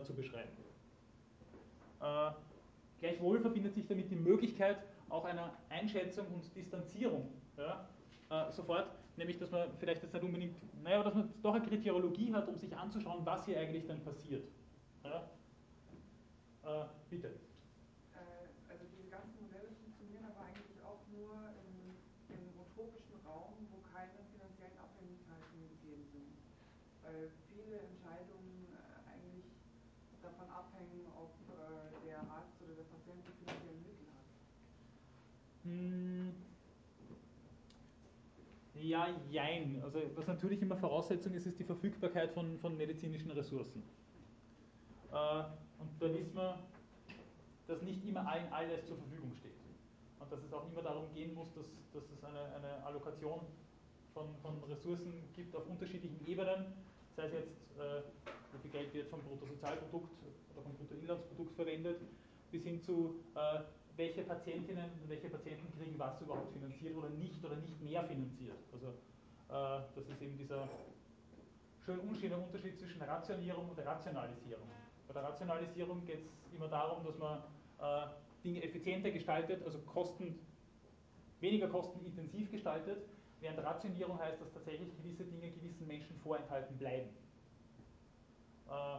zu beschreiben. Gleichwohl verbindet sich damit die Möglichkeit auch einer Einschätzung und Distanzierung. Ja, sofort, nämlich dass man vielleicht jetzt nicht unbedingt, naja, dass man doch eine Kriteriologie hat, um sich anzuschauen, was hier eigentlich dann passiert. Ja? Äh, bitte. Also diese ganzen Modelle funktionieren aber eigentlich auch nur im, im utopischen Raum, wo keine finanziellen Abhängigkeiten gegeben sind. Weil viele Entscheidungen äh, eigentlich davon abhängen, ob äh, der Arzt oder der Patient die finanziellen Mittel hat. Hm. Ja, jein. Also was natürlich immer Voraussetzung ist, ist die Verfügbarkeit von, von medizinischen Ressourcen. Äh, und da wissen wir, dass nicht immer allen alles zur Verfügung steht. Und dass es auch immer darum gehen muss, dass, dass es eine, eine Allokation von, von Ressourcen gibt auf unterschiedlichen Ebenen sei es jetzt, äh, wie viel Geld wird vom Bruttosozialprodukt oder vom Bruttoinlandsprodukt verwendet, bis hin zu, äh, welche Patientinnen und welche Patienten kriegen was überhaupt finanziert oder nicht oder nicht mehr finanziert. Also äh, das ist eben dieser schön unschöne Unterschied zwischen Rationierung und Rationalisierung. Bei der Rationalisierung geht es immer darum, dass man äh, Dinge effizienter gestaltet, also Kosten, weniger kostenintensiv gestaltet Während Rationierung heißt, dass tatsächlich gewisse Dinge gewissen Menschen vorenthalten bleiben. Äh,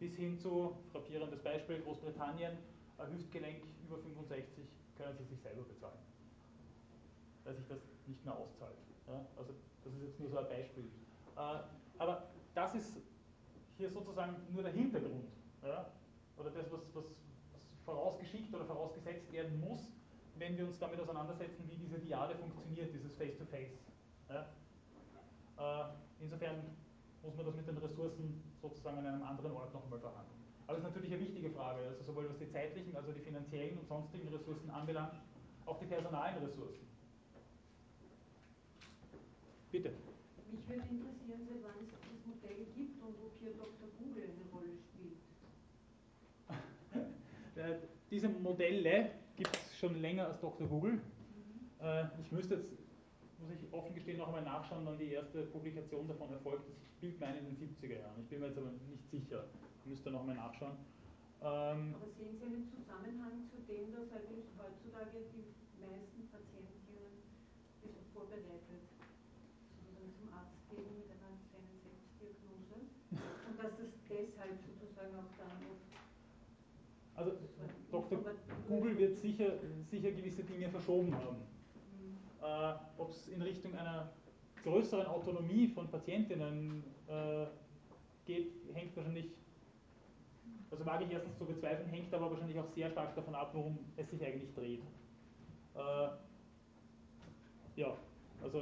bis hin zu, frappierendes Beispiel, Großbritannien, Hüftgelenk über 65 können sie sich selber bezahlen. Weil sich das nicht mehr auszahlt. Ja? Also das ist jetzt nur so ein Beispiel. Äh, aber das ist hier sozusagen nur der Hintergrund. Ja? Oder das, was, was, was vorausgeschickt oder vorausgesetzt werden muss, wenn wir uns damit auseinandersetzen, wie diese Diade funktioniert, dieses Face-to-Face. -face. Ja? Äh, insofern muss man das mit den Ressourcen sozusagen an einem anderen Ort noch einmal verhandeln. Aber es ist natürlich eine wichtige Frage, also sowohl was die zeitlichen, also die finanziellen und sonstigen Ressourcen anbelangt, auch die personalen Ressourcen. Bitte. Mich würde interessieren, seit wann es das Modell gibt und ob hier Dr. Google eine Rolle spielt. <laughs> Äh, diese Modelle gibt es schon länger als Dr. Google. Äh, ich müsste jetzt, muss ich offen gestehen, noch einmal nachschauen, wann die erste Publikation davon erfolgt ist. Ich bilde mir in den 70er Jahren. Ich bin mir jetzt aber nicht sicher. Müsste noch einmal nachschauen. Ähm, aber sehen Sie einen Zusammenhang zu dem, dass eigentlich heutzutage die meisten Patientinnen bisschen vorbereitet zum Arzt gehen mit einer kleinen Selbstdiagnose und dass das deshalb sozusagen auch dann oft also Dr. Google wird sicher, sicher gewisse Dinge verschoben haben. Äh, Ob es in Richtung einer größeren Autonomie von Patientinnen äh, geht, hängt wahrscheinlich, also mag ich erstens zu bezweifeln, hängt aber wahrscheinlich auch sehr stark davon ab, worum es sich eigentlich dreht. Äh, ja, also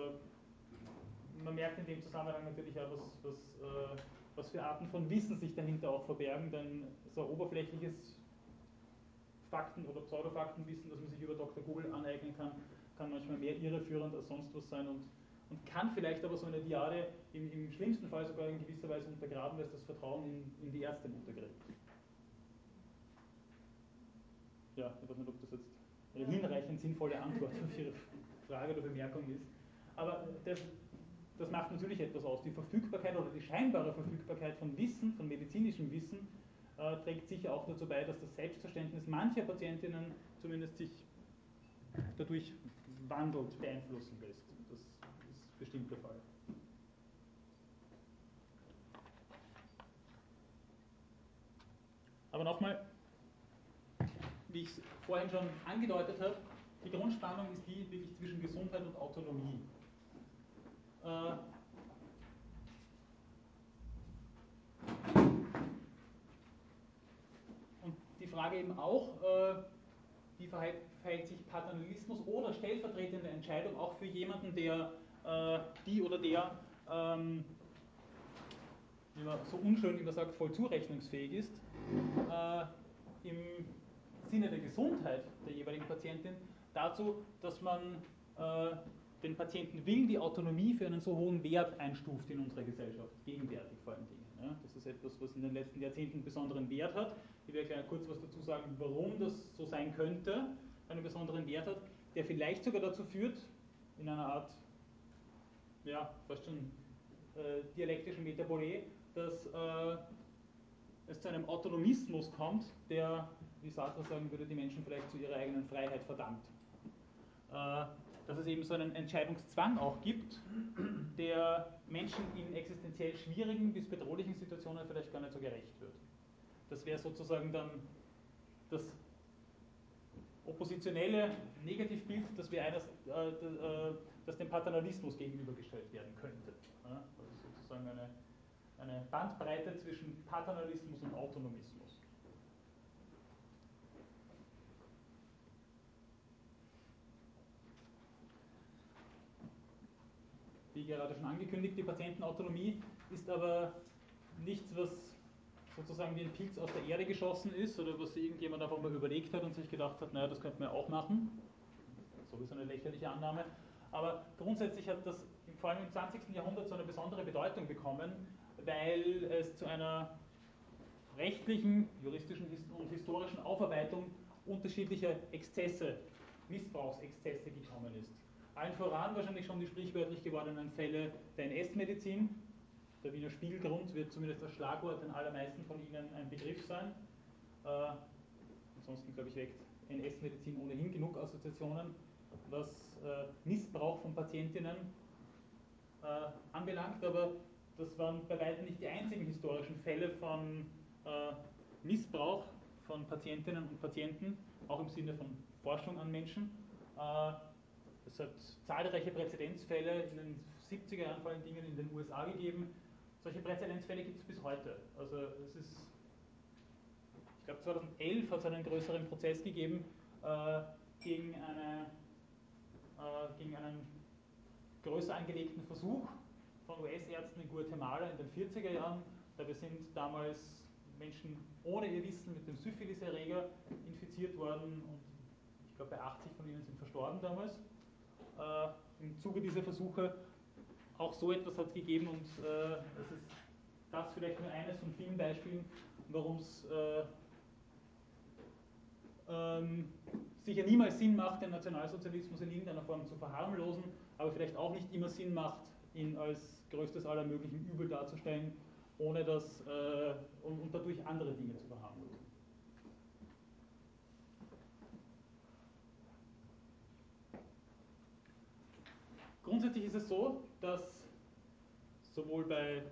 man merkt in dem Zusammenhang natürlich auch, was, was, äh, was für Arten von Wissen sich dahinter auch verbergen, denn so oberflächliches Fakten- oder Pseudofaktenwissen, das man sich über Dr. Google aneignen kann, kann manchmal mehr irreführend als sonst was sein und, und kann vielleicht aber so eine Diade im, im schlimmsten Fall sogar in gewisser Weise untergraben, weil es das Vertrauen in, in die Ärzte untergräbt. Ja, ich weiß nicht, ob das jetzt eine hinreichend sinnvolle Antwort auf Ihre Frage oder Bemerkung ist. Aber das, das macht natürlich etwas aus. Die Verfügbarkeit oder die scheinbare Verfügbarkeit von Wissen, von medizinischem Wissen, äh, trägt sicher auch dazu bei, dass das Selbstverständnis mancher Patientinnen zumindest sich dadurch wandelt, beeinflussen lässt. Das ist bestimmt der Fall. Aber nochmal, wie ich es vorhin schon angedeutet habe, die Grundspannung ist die wirklich zwischen Gesundheit und Autonomie. Äh, und die Frage eben auch, äh, wie verhält, verhält, sich Paternalismus oder stellvertretende Entscheidung auch für jemanden, der äh, die oder der, ähm, wie man so unschön immer sagt, voll zurechnungsfähig ist, äh, im Sinne der Gesundheit der jeweiligen Patientin dazu, dass man äh, den Patienten will die Autonomie für einen so hohen Wert einstuft in unserer Gesellschaft, gegenwärtig vor allen Dingen. Ja, das ist etwas, was in den letzten Jahrzehnten einen besonderen Wert hat. Ich werde gleich kurz was dazu sagen, warum das so sein könnte, einen besonderen Wert hat, der vielleicht sogar dazu führt, in einer Art, ja, fast schon äh, dialektischen Metabolé, dass äh, es zu einem Autonomismus kommt, der, wie Sartre sagen würde, die Menschen vielleicht zu ihrer eigenen Freiheit verdammt. Äh, dass es eben so einen Entscheidungszwang auch gibt, der Menschen in existenziell schwierigen bis bedrohlichen Situationen vielleicht gar nicht so gerecht wird. Das wäre sozusagen dann das oppositionelle Negativbild, das wäre eines, äh, äh, das dem Paternalismus gegenübergestellt werden könnte. Ja? Also sozusagen eine, eine Bandbreite zwischen Paternalismus und Autonomismus. Wie gerade schon angekündigt, die Patientenautonomie ist aber nichts, was sozusagen wie ein Pilz aus der Erde geschossen ist oder was irgendjemand einfach mal überlegt hat und sich gedacht hat, naja, das könnte man ja auch machen. Sowieso eine lächerliche Annahme. Aber grundsätzlich hat das vor allem im 20. Jahrhundert so eine besondere Bedeutung bekommen, weil es zu einer rechtlichen, juristischen und historischen Aufarbeitung unterschiedlicher Exzesse, Missbrauchsexzesse gekommen ist. Allen voran wahrscheinlich schon die sprichwörtlich gewordenen Fälle der NS-Medizin. Der Wiener Spiegelgrund wird zumindest das Schlagwort den allermeisten von Ihnen ein Begriff sein. Äh, ansonsten, glaube ich, weckt NS-Medizin ohnehin genug Assoziationen, was äh, Missbrauch von Patientinnen äh, anbelangt. Aber das waren bei weitem nicht die einzigen historischen Fälle von äh, Missbrauch von Patientinnen und Patienten, auch im Sinne von Forschung an Menschen. Es hat zahlreiche Präzedenzfälle in den 70er Jahren vor allen Dingen in den USA gegeben. Solche Präzedenzfälle gibt es bis heute. Also es ist, ich glaube 2011 hat es einen größeren Prozess gegeben äh, gegen, eine, äh, gegen einen größer angelegten Versuch von US-Ärzten in Guatemala in den 40er Jahren. Dabei sind damals Menschen ohne ihr Wissen mit dem Syphilis-Erreger infiziert worden und ich glaube bei 80 von ihnen sind verstorben damals im Zuge dieser Versuche auch so etwas hat gegeben und äh, es ist das vielleicht nur eines von vielen Beispielen, warum es äh, ähm, sicher niemals Sinn macht, den Nationalsozialismus in irgendeiner Form zu verharmlosen, aber vielleicht auch nicht immer Sinn macht, ihn als größtes aller möglichen Übel darzustellen, ohne das äh, und, und dadurch andere Dinge zu verharmlosen. Grundsätzlich ist es so, dass sowohl bei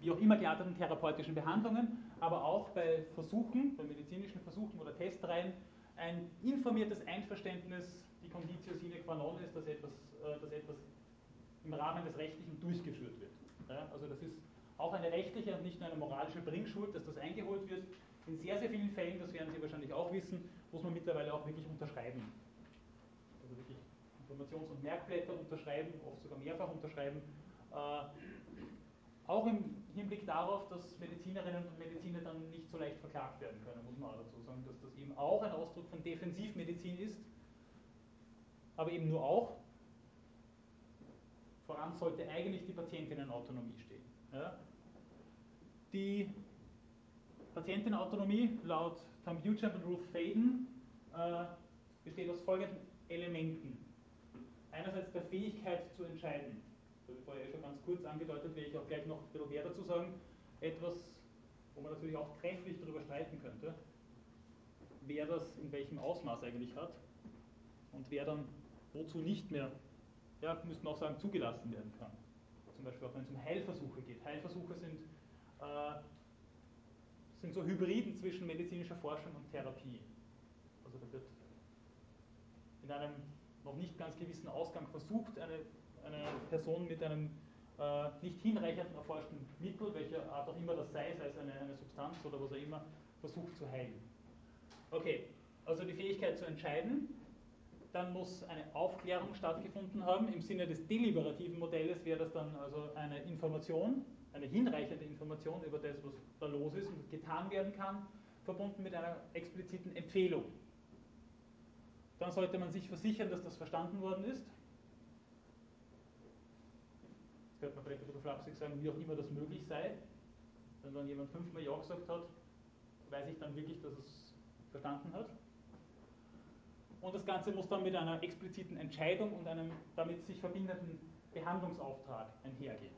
wie auch immer gearteten therapeutischen Behandlungen, aber auch bei Versuchen, bei medizinischen Versuchen oder Testreihen, ein informiertes Einverständnis die Conditio sine qua non ist, dass etwas, äh, dass etwas im Rahmen des Rechtlichen durchgeführt wird. Also das ist auch eine rechtliche und nicht nur eine moralische Bringschuld, dass das eingeholt wird. In sehr, sehr vielen Fällen, das werden Sie wahrscheinlich auch wissen, muss man mittlerweile auch wirklich unterschreiben. Also wirklich Informations- und Merkblätter unterschreiben, oft sogar mehrfach unterschreiben. Äh, auch im Hinblick darauf, dass Medizinerinnen und Mediziner dann nicht so leicht verklagt werden können, muss man auch dazu sagen, dass das eben auch ein Ausdruck von Defensivmedizin ist, aber eben nur auch. Voran sollte eigentlich die Patientinnenautonomie stehen. Ja? Die Patientinnenautonomie laut Tom Beauchamp und Ruth Faden äh, besteht aus folgenden Elementen. Einerseits der Fähigkeit zu entscheiden. Das habe ich vorher schon ganz kurz angedeutet, werde ich auch gleich noch ein bisschen mehr dazu sagen. Etwas, wo man natürlich auch trefflich darüber streiten könnte, wer das in welchem Ausmaß eigentlich hat und wer dann wozu nicht mehr, ja, müsste man auch sagen, zugelassen werden kann. Zum Beispiel auch wenn es um Heilversuche geht. Heilversuche sind, äh, sind so Hybriden zwischen medizinischer Forschung und Therapie. Also da wird in einem noch nicht ganz gewissen Ausgang versucht, eine, eine Person mit einem äh, nicht hinreichend erforschten Mittel, welcher Art auch immer das sei, sei es eine, eine Substanz oder was auch immer, versucht zu heilen. Okay, also die Fähigkeit zu entscheiden, dann muss eine Aufklärung stattgefunden haben. Im Sinne des deliberativen Modells wäre das dann also eine Information, eine hinreichende Information über das, was da los ist und getan werden kann, verbunden mit einer expliziten Empfehlung. Dann sollte man sich versichern, dass das verstanden worden ist. Jetzt könnte man vielleicht ein bisschen flapsig sagen, wie auch immer das möglich sei. Wenn dann jemand fünfmal Ja gesagt hat, weiß ich dann wirklich, dass es verstanden hat. Und das Ganze muss dann mit einer expliziten Entscheidung und einem damit sich verbindenden Behandlungsauftrag einhergehen.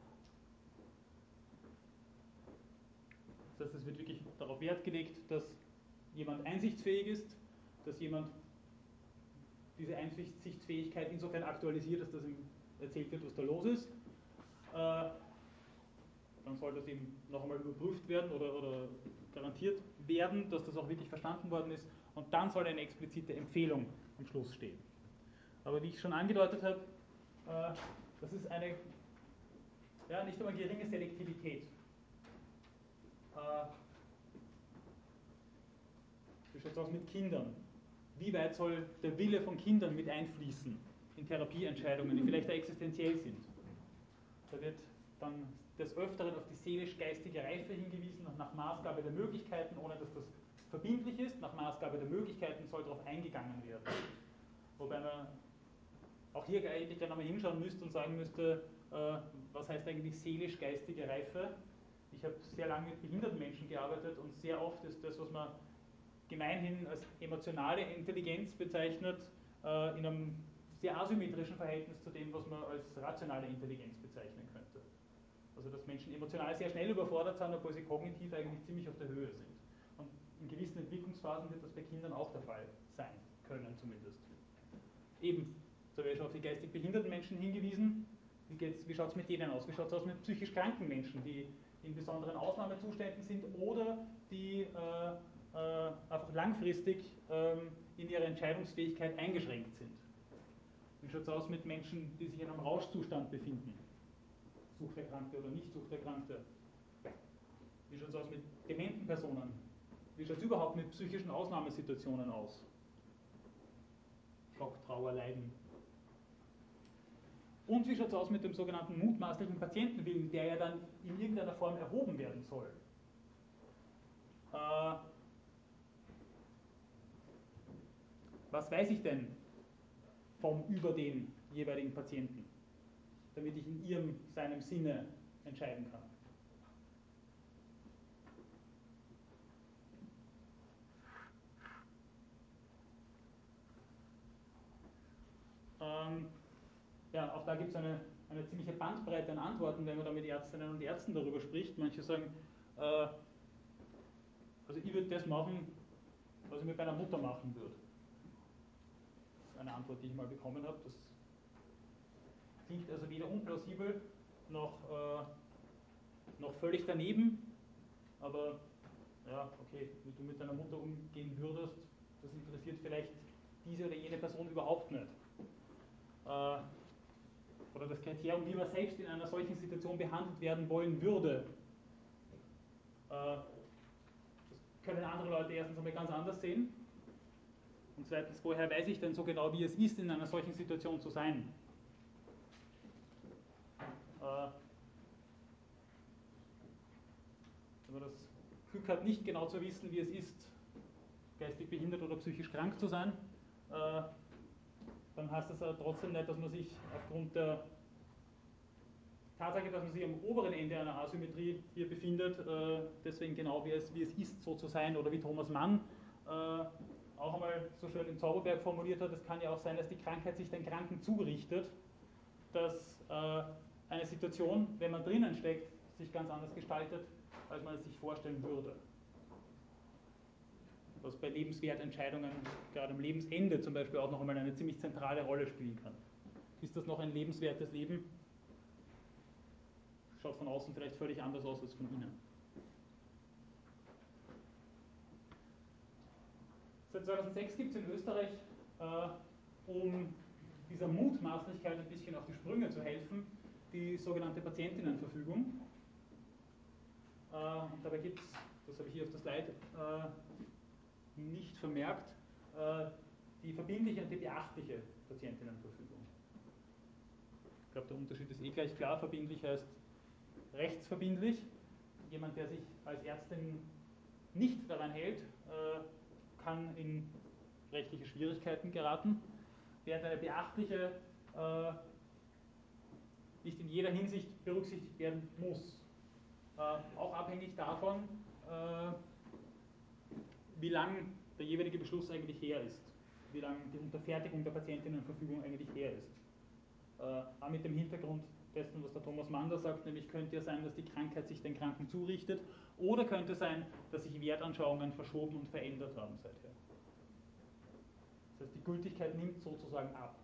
Das heißt, es wird wirklich darauf Wert gelegt, dass jemand einsichtsfähig ist, dass jemand diese Einsichtsfähigkeit insofern aktualisiert, dass das ihm erzählt wird, was da los ist. Äh, dann soll das eben noch einmal überprüft werden oder, oder garantiert werden, dass das auch wirklich verstanden worden ist. Und dann soll eine explizite Empfehlung am Schluss stehen. Aber wie ich schon angedeutet habe, äh, das ist eine ja, nicht einmal geringe Selektivität. Äh, wie schaut es aus mit Kindern? Wie weit soll der Wille von Kindern mit einfließen in Therapieentscheidungen, die vielleicht existenziell sind? Da wird dann des Öfteren auf die seelisch-geistige Reife hingewiesen, nach Maßgabe der Möglichkeiten, ohne dass das verbindlich ist. Nach Maßgabe der Möglichkeiten soll darauf eingegangen werden. Wobei man auch hier eigentlich gleich nochmal hinschauen müsste und sagen müsste, äh, was heißt eigentlich seelisch-geistige Reife? Ich habe sehr lange mit behinderten Menschen gearbeitet und sehr oft ist das, was man gemeinhin als emotionale Intelligenz bezeichnet, äh, in einem sehr asymmetrischen Verhältnis zu dem, was man als rationale Intelligenz bezeichnen könnte. Also dass Menschen emotional sehr schnell überfordert sind, obwohl sie kognitiv eigentlich ziemlich auf der Höhe sind. Und in gewissen Entwicklungsphasen wird das bei Kindern auch der Fall sein können zumindest. Eben, habe ich schon auf die geistig behinderten Menschen hingewiesen. Wie, wie schaut es mit denen aus? Wie schaut es aus mit psychisch kranken Menschen, die in besonderen Ausnahmezuständen sind oder die äh, einfach langfristig ähm, in ihrer Entscheidungsfähigkeit eingeschränkt sind. Wie schaut es aus mit Menschen, die sich in einem Rauschzustand befinden? Suchterkrankte oder nicht Suchterkrankte? Wie schaut es aus mit dementen Personen? Wie schaut es überhaupt mit psychischen Ausnahmesituationen aus? Schock, Trauer, Leiden. Und wie schaut es aus mit dem sogenannten mutmaßlichen Patientenwillen, der ja dann in irgendeiner Form erhoben werden soll? Äh, was weiß ich denn vom über den jeweiligen Patienten, damit ich in ihrem, seinem Sinne entscheiden kann. Ähm, ja, auch da gibt es eine, eine ziemliche Bandbreite an Antworten, wenn man da mit Ärztinnen und Ärzten darüber spricht. Manche sagen, äh, also ich würde das machen, was ich mit meiner Mutter machen würde eine Antwort, die ich mal bekommen habe. Das klingt also weder unplausibel noch, äh, noch völlig daneben, aber ja, okay, wie du mit deiner Mutter umgehen würdest, das interessiert vielleicht diese oder jene Person überhaupt nicht. Äh, oder das Kriterium, wie man selbst in einer solchen Situation behandelt werden wollen würde. Äh, das können andere Leute erstens einmal ganz anders sehen und zweitens, woher weiß ich denn so genau, wie es ist, in einer solchen Situation zu sein? Äh, wenn man das Glück hat, nicht genau zu wissen, wie es ist, geistig behindert oder psychisch krank zu sein, äh, dann heißt das trotzdem nicht, dass man sich aufgrund der Tatsache, dass man sich am oberen Ende einer Asymmetrie hier befindet, äh, deswegen genau wie es, wie es ist, so zu sein, oder wie Thomas Mann auch einmal so schön im Zauberberg formuliert hat, es kann ja auch sein, dass die Krankheit sich den Kranken zurichtet, dass äh, eine Situation, wenn man drinnen steckt, sich ganz anders gestaltet, als man es sich vorstellen würde. Was bei Lebenswertentscheidungen, gerade am Lebensende zum Beispiel, auch noch einmal eine ziemlich zentrale Rolle spielen kann. Ist das noch ein lebenswertes Leben? Schaut von außen vielleicht völlig anders aus als von innen. Seit 2006 gibt es in Österreich, äh, um dieser Mutmaßlichkeit ein bisschen auf die Sprünge zu helfen, die sogenannte Patientinnenverfügung. Äh, und dabei gibt es, das habe ich hier auf der Slide äh, nicht vermerkt, äh, die verbindliche und die beachtliche Patientinnenverfügung. Ich glaube, der Unterschied ist eh gleich klar. Verbindlich heißt rechtsverbindlich. Jemand, der sich als Ärztin nicht daran hält, äh, kann in rechtliche Schwierigkeiten geraten, während eine beachtliche äh, nicht in jeder Hinsicht berücksichtigt werden muss. Äh, auch abhängig davon, äh, wie lang der jeweilige Beschluss eigentlich her ist, wie lange die Unterfertigung der Patientinnenverfügung eigentlich her ist. Äh, auch mit dem Hintergrund dessen, was der Thomas Mander sagt, nämlich könnte ja sein, dass die Krankheit sich den Kranken zurichtet oder könnte sein, dass sich Wertanschauungen verschoben und verändert haben seither. Das heißt, die Gültigkeit nimmt sozusagen ab.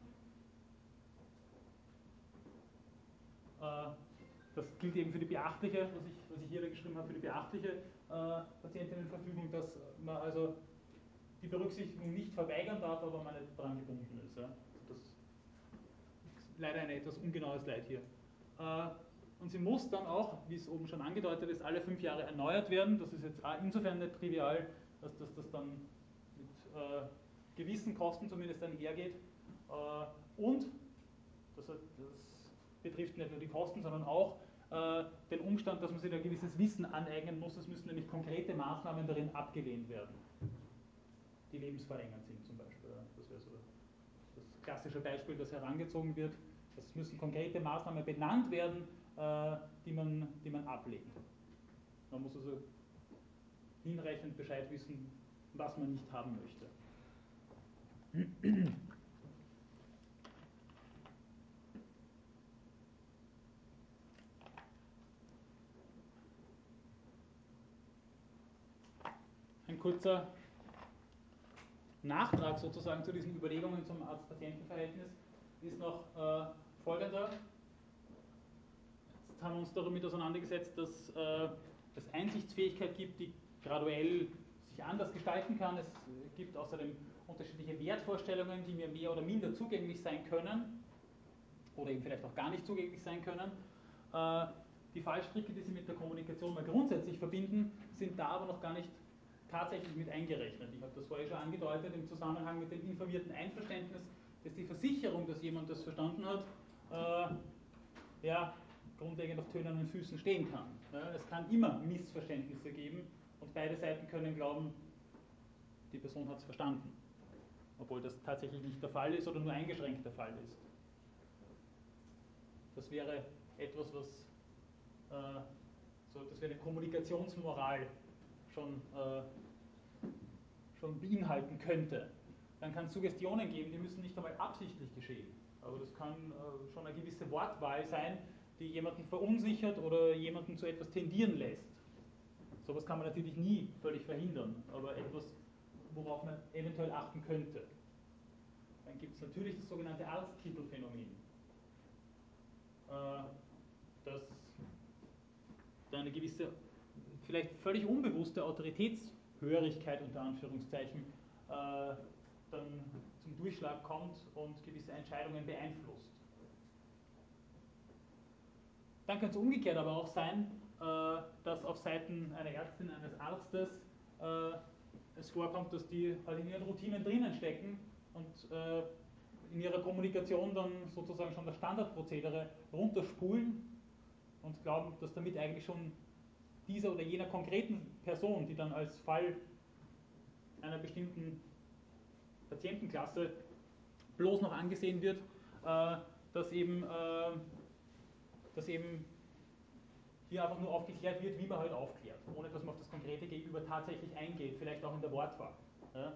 Äh, das gilt eben für die beachtliche, was ich, was ich hier geschrieben habe, für die beachtliche äh, Patientinnenverfügung, dass man also die Berücksichtigung nicht verweigern darf, aber man nicht daran gebunden ist. Ja. Leider ein etwas ungenaues Leid hier. Äh, und sie muss dann auch, wie es oben schon angedeutet ist, alle fünf Jahre erneuert werden. Das ist jetzt insofern nicht trivial, dass das, das dann mit äh, gewissen Kosten zumindest einhergeht. Äh, und, das, das, betrifft nicht nur die Kosten, sondern auch äh, den Umstand, dass man sich ein gewisses Wissen aneignen muss. Es müssen nämlich konkrete Maßnahmen darin abgelehnt werden, die lebensverlängernd sind zum Beispiel. Das wäre so das klassische Beispiel, das herangezogen wird. Es müssen konkrete Maßnahmen benannt werden, äh, die, man, die man ablehnt. Man muss also hinreichend Bescheid wissen, was man nicht haben möchte. Ein kurzer Nachtrag sozusagen zu diesen Überlegungen zum Arzt-Patienten-Verhältnis ist noch äh, folgender. Jetzt haben wir uns damit auseinandergesetzt, dass äh, es Einsichtsfähigkeit gibt, die graduell sich anders gestalten kann. Es gibt außerdem unterschiedliche Wertvorstellungen, die mir mehr oder minder zugänglich sein können oder eben vielleicht auch gar nicht zugänglich sein können. Äh, die Fallstricke, die Sie mit der Kommunikation mal grundsätzlich verbinden, sind da aber noch gar nicht tatsächlich mit eingerechnet. Ich habe das vorher schon angedeutet im Zusammenhang mit dem informierten Einverständnis, dass die Versicherung, dass jemand das verstanden hat, äh, ja, grundlegend auf tönernen Füßen stehen kann. Ja, es kann immer Missverständnisse geben und beide Seiten können glauben, die Person hat es verstanden obwohl das tatsächlich nicht der Fall ist oder nur eingeschränkt der Fall ist. Das wäre etwas, was äh, so etwas wie eine Kommunikationsmoral schon, äh, schon beinhalten könnte. Dann kann es Suggestionen geben, die müssen nicht einmal absichtlich geschehen. Aber das kann äh, schon eine gewisse Wortwahl sein, die jemanden verunsichert oder jemanden zu etwas tendieren lässt. Sowas kann man natürlich nie völlig verhindern, aber etwas, worauf man eventuell achten könnte. Dann gibt es natürlich das sogenannte Arzttitelphänomen, äh, das eine gewisse, vielleicht völlig unbewusste Autoritätshörigkeit unter Anführungszeichen äh, dann zum Durchschlag kommt und gewisse Entscheidungen beeinflusst. Dann kann es umgekehrt aber auch sein, äh, dass auf Seiten einer Ärztin, eines Arztes es vorkommt, dass die halt in ihren Routinen drinnen stecken und äh, in ihrer Kommunikation dann sozusagen schon das Standardprozedere runterspulen und glauben, dass damit eigentlich schon dieser oder jener konkreten Person, die dann als Fall einer bestimmten Patientenklasse bloß noch angesehen wird, äh, dass eben, äh, dass eben hier einfach nur aufgeklärt wird, wie man halt aufklärt, ohne dass man auf das konkrete Gegenüber tatsächlich eingeht, vielleicht auch in der Wortwahl. Ja?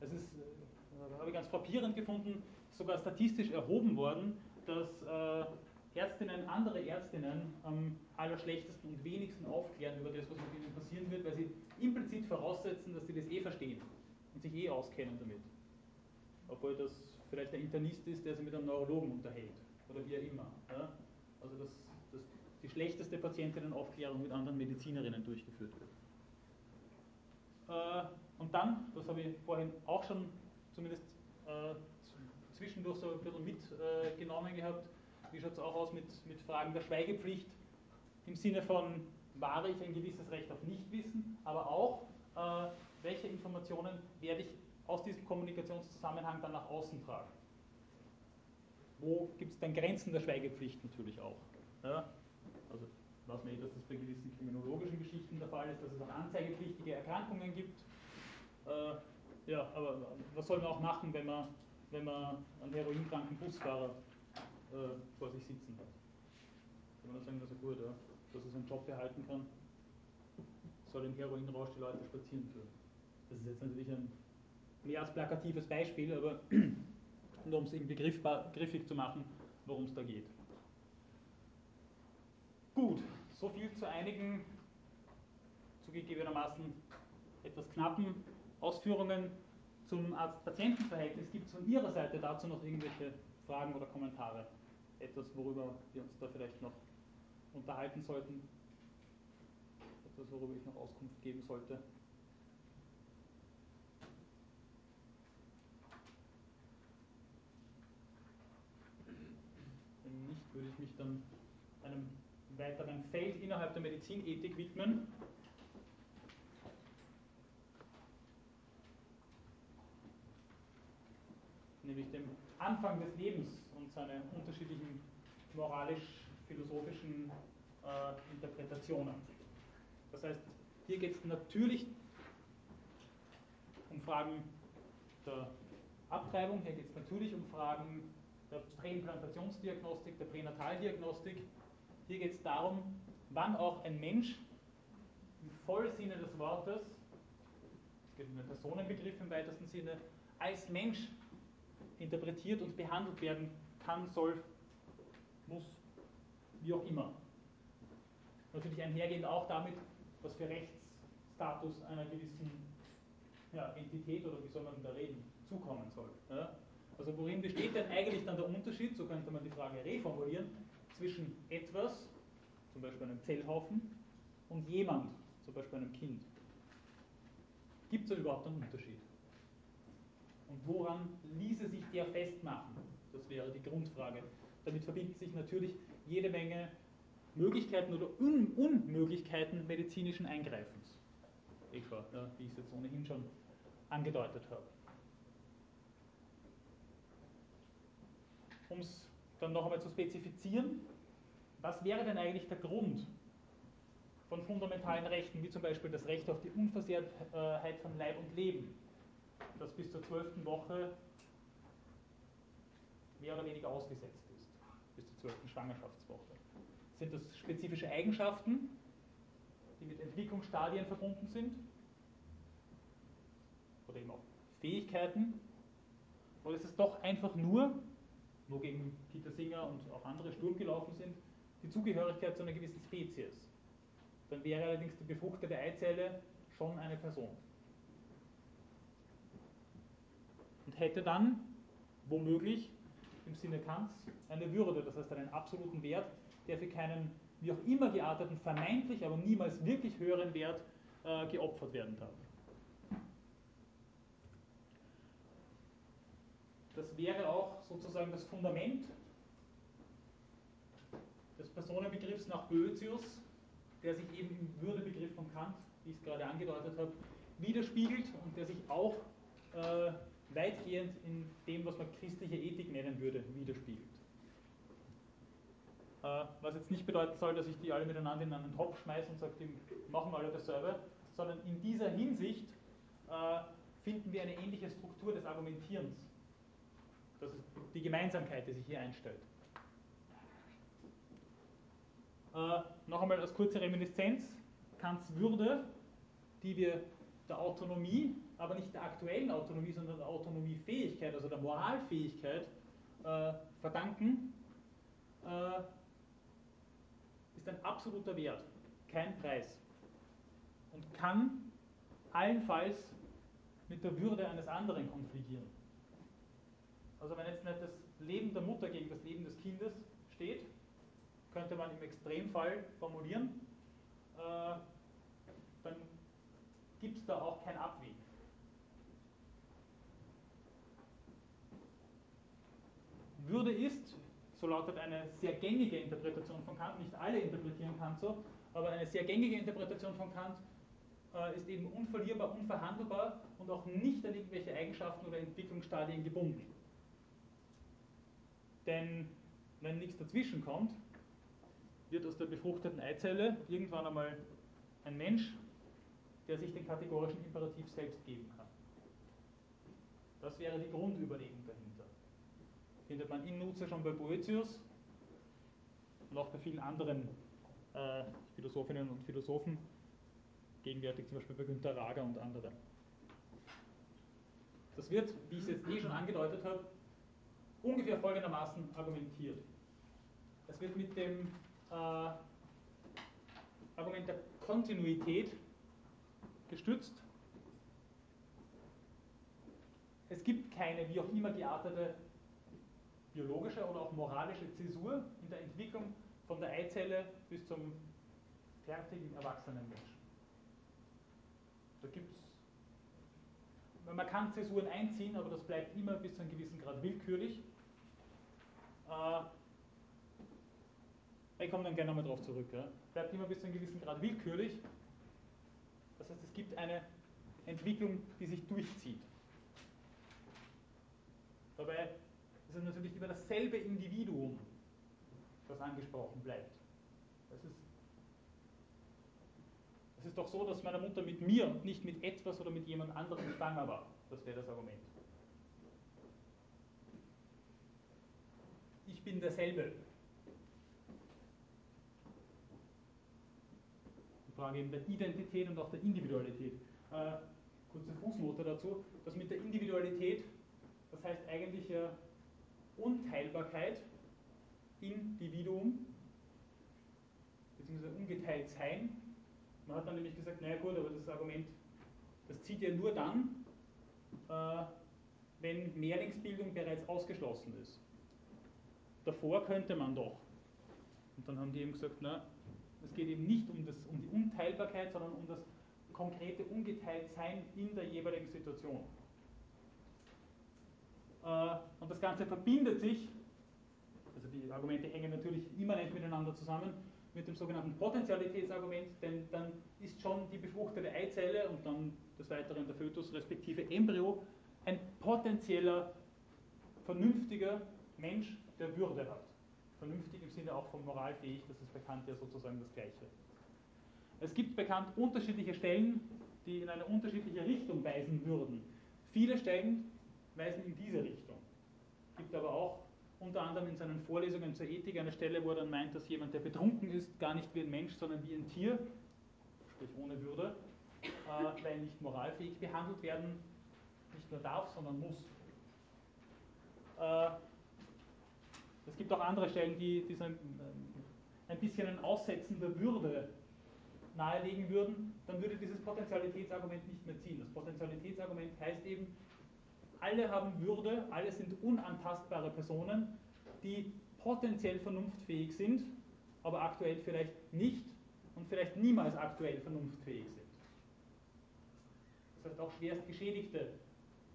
es ist, äh, habe ich ganz frappierend gefunden, sogar statistisch erhoben worden, dass Ärztinnen andere Ärztinnen am allerschlechtesten und wenigsten aufklären über das, was mit ihnen passieren wird, weil sie implizit voraussetzen, dass sie das eh verstehen und sich eh auskennen damit. Obwohl das vielleicht der Internist ist, der sich mit einem Neurologen unterhält oder wie auch immer. Ja? Also dass, dass die schlechteste Patientinnenaufklärung mit anderen Medizinerinnen durchgeführt wird. Äh, und dann, das habe ich vorhin auch schon zumindest äh, zwischendurch so ein bisschen mitgenommen gehabt, wie schaut es auch aus mit, mit Fragen der Schweigepflicht im Sinne von, wahre ich ein gewisses Recht auf Nichtwissen, aber auch, äh, welche Informationen werde ich aus diesem Kommunikationszusammenhang dann nach außen tragen. Wo gibt es dann Grenzen der Schweigepflicht natürlich auch. Ja? Also weiß man eh, dass das bei gewissen kriminologischen Geschichten der Fall ist, dass es auch anzeigepflichtige Erkrankungen gibt. Äh, ja, aber was soll man auch machen, wenn man, wenn man einen heroinkranken Busfahrer äh, vor sich sitzen hat? Kann man sagen, dass er gut, ja, dass er seinen Job behalten kann, soll im Heroinrausch die Leute spazieren führen. Das ist jetzt natürlich ein mehr als plakatives Beispiel, aber <clears throat> nur um es irgendwie griffig zu machen, worum es da geht. Gut, soviel zu einigen zugegebenermaßen etwas knappen Ausführungen zum Arzt-Patienten-Verhältnis. Gibt es von Ihrer Seite dazu noch irgendwelche Fragen oder Kommentare? Etwas, worüber wir uns da vielleicht noch unterhalten sollten? Etwas, worüber ich noch Auskunft geben sollte? Wenn nicht, würde ich mich dann einem weiteren Feld innerhalb der Medizinethik widmen. Nämlich dem Anfang des Lebens seine unterschiedlichen moralisch-philosophischen äh, Interpretationen. Das heißt, hier geht es natürlich um Fragen der Abtreibung, hier geht es natürlich um Fragen der Präimplantationsdiagnostik, der Pränataldiagnostik, hier geht es darum, wann auch ein Mensch im Vollsinne des Wortes, es geht um den Personenbegriff im weitesten Sinne, als Mensch interpretiert und behandelt werden kann, soll, muss, wie auch immer. Natürlich einhergehend auch damit, was für Rechtsstatus einer gewissen ja, Entität oder wie soll man da reden, zukommen soll. Ja? Also worin besteht denn eigentlich dann der Unterschied, so könnte man die Frage reformulieren, zwischen etwas, zum Beispiel einem Zellhaufen, und jemand, zum Beispiel einem Kind. Gibt es da überhaupt einen Unterschied? Und woran ließe sich der festmachen? Das wäre die Grundfrage. Damit verbinden sich natürlich jede Menge Möglichkeiten oder Un Unmöglichkeiten medizinischen Eingreifens. Etwa, ja, wie ich es jetzt ohnehin schon angedeutet habe. Um es dann noch einmal zu spezifizieren, was wäre denn eigentlich der Grund von fundamentalen Rechten, wie zum Beispiel das Recht auf die Unversehrtheit von Leib und Leben, das bis zur zwölften Woche mehr oder weniger ausgesetzt ist, bis zur zwölften Schwangerschaftswoche? Sind das spezifische Eigenschaften, die mit Entwicklungsstadien verbunden sind? Oder eben auch Fähigkeiten? Oder ist es doch einfach nur wogegen Peter Singer und auch andere Sturm gelaufen sind, die Zugehörigkeit zu einer gewissen Spezies. Dann wäre allerdings die befruchtete Eizelle schon eine Person. Und hätte dann womöglich im Sinne Kants eine Würde, das heißt einen absoluten Wert, der für keinen wie auch immer gearteten, vermeintlich, aber niemals wirklich höheren Wert äh, geopfert werden darf. Das wäre auch sozusagen das Fundament des Personenbegriffs nach Boetius, der sich eben im Würdebegriff von Kant, wie ich es gerade angedeutet habe, widerspiegelt und der sich auch äh, weitgehend in dem, was man christliche Ethik nennen würde, widerspiegelt. Äh, was jetzt nicht bedeuten soll, dass ich die alle miteinander in einen Topf schmeiße und sage, die machen alle dasselbe, sondern in dieser Hinsicht äh, finden wir eine ähnliche Struktur des Argumentierens das ist die Gemeinsamkeit, die sich hier einstellt. Äh, noch einmal als kurze Reminiszenz. Kants Würde, die wir der Autonomie, aber nicht der aktuellen Autonomie, sondern der Autonomiefähigkeit, also der Moralfähigkeit äh, verdanken, äh, ist ein absoluter Wert, kein Preis. Und kann allenfalls mit der Würde eines anderen konfligieren. Also wenn jetzt nicht das Leben der Mutter gegen das Leben des Kindes steht, könnte man im Extremfall formulieren, äh, gibt es da auch kein Abweg. Würde ist, so lautet eine sehr gängige Interpretation von Kant, nicht alle interpretieren Kant so, aber eine sehr gängige Interpretation von Kant äh, ist eben unverlierbar, unverhandelbar und auch nicht an irgendwelche Eigenschaften oder Entwicklungsstadien gebunden. Denn wenn nichts dazwischen kommt, wird aus der befruchteten Eizelle irgendwann einmal ein Mensch, der sich den kategorischen Imperativ selbst geben kann. Das wäre die Grundüberlegung dahinter. Findet man in Nutze schon bei Boetius und auch bei vielen anderen äh, Philosophinnen und Philosophen, gegenwärtig zum Beispiel bei Günter Rager und anderen. Das wird, wie ich es jetzt eh schon angedeutet habe, ungefähr folgendermaßen argumentiert. Es wird mit dem äh, Argument der Kontinuität gestützt. Es gibt keine wie auch immer geartete biologische oder auch moralische Zäsur in der Entwicklung von der Eizelle bis zum fertigen erwachsenen Menschen. Da gibt es, man kann Zäsuren einziehen, aber das bleibt immer bis zu einem gewissen Grad willkürlich. Äh, ich komme dann gerne nochmal darauf zurück. Ja. Bleibt immer bis zu einem gewissen Grad willkürlich. Das heißt, es gibt eine Entwicklung, die sich durchzieht. Dabei ist es natürlich immer dasselbe Individuum, das angesprochen bleibt. Es ist, es ist doch so, dass meine Mutter mit mir und nicht mit etwas oder mit jemand anderem schwanger war. Das wäre das Argument. Ich bin derselbe. Frage eben der Identität und auch der Individualität. Äh, kurze Fußnote dazu. Das mit der Individualität, das heißt eigentlich ja Unteilbarkeit, Individuum, beziehungsweise ungeteilt sein. Man hat dann nämlich gesagt, naja gut, aber das Argument, das zieht ja nur dann, äh, wenn Mehrlingsbildung bereits ausgeschlossen ist. Davor könnte man doch. Und dann haben die eben gesagt, na, es geht eben nicht um, das, um die Unteilbarkeit, sondern um das konkrete Ungeteiltsein in der jeweiligen Situation. Äh, und das Ganze verbindet sich, also die Argumente hängen natürlich immanent miteinander zusammen, mit dem sogenannten Potentialitätsargument, denn dann ist schon die befruchtete Eizelle und dann des Weiteren der Fötus respektive Embryo ein potenzieller, vernünftiger Mensch, der Würde hat. Vernünftig im Sinne auch von moralfähig, das ist bekannt ja sozusagen das Gleiche. Es gibt bekannt unterschiedliche Stellen, die in eine unterschiedliche Richtung weisen würden. Viele Stellen weisen in diese Richtung. Es gibt aber auch unter anderem in seinen Vorlesungen zur Ethik eine Stelle, wo er dann meint, dass jemand, der betrunken ist, gar nicht wie ein Mensch, sondern wie ein Tier, sprich ohne Würde, äh, weil nicht moralfähig behandelt werden, nicht nur darf, sondern muss. Äh, es gibt auch andere Stellen, die, die so ein, ein bisschen ein Aussetzen der Würde nahelegen würden, dann würde dieses Potentialitätsargument nicht mehr ziehen. Das Potentialitätsargument heißt eben, alle haben Würde, alle sind unantastbare Personen, die potenziell vernunftfähig sind, aber aktuell vielleicht nicht und vielleicht niemals aktuell vernunftfähig sind. Das heißt auch schwerst geschädigte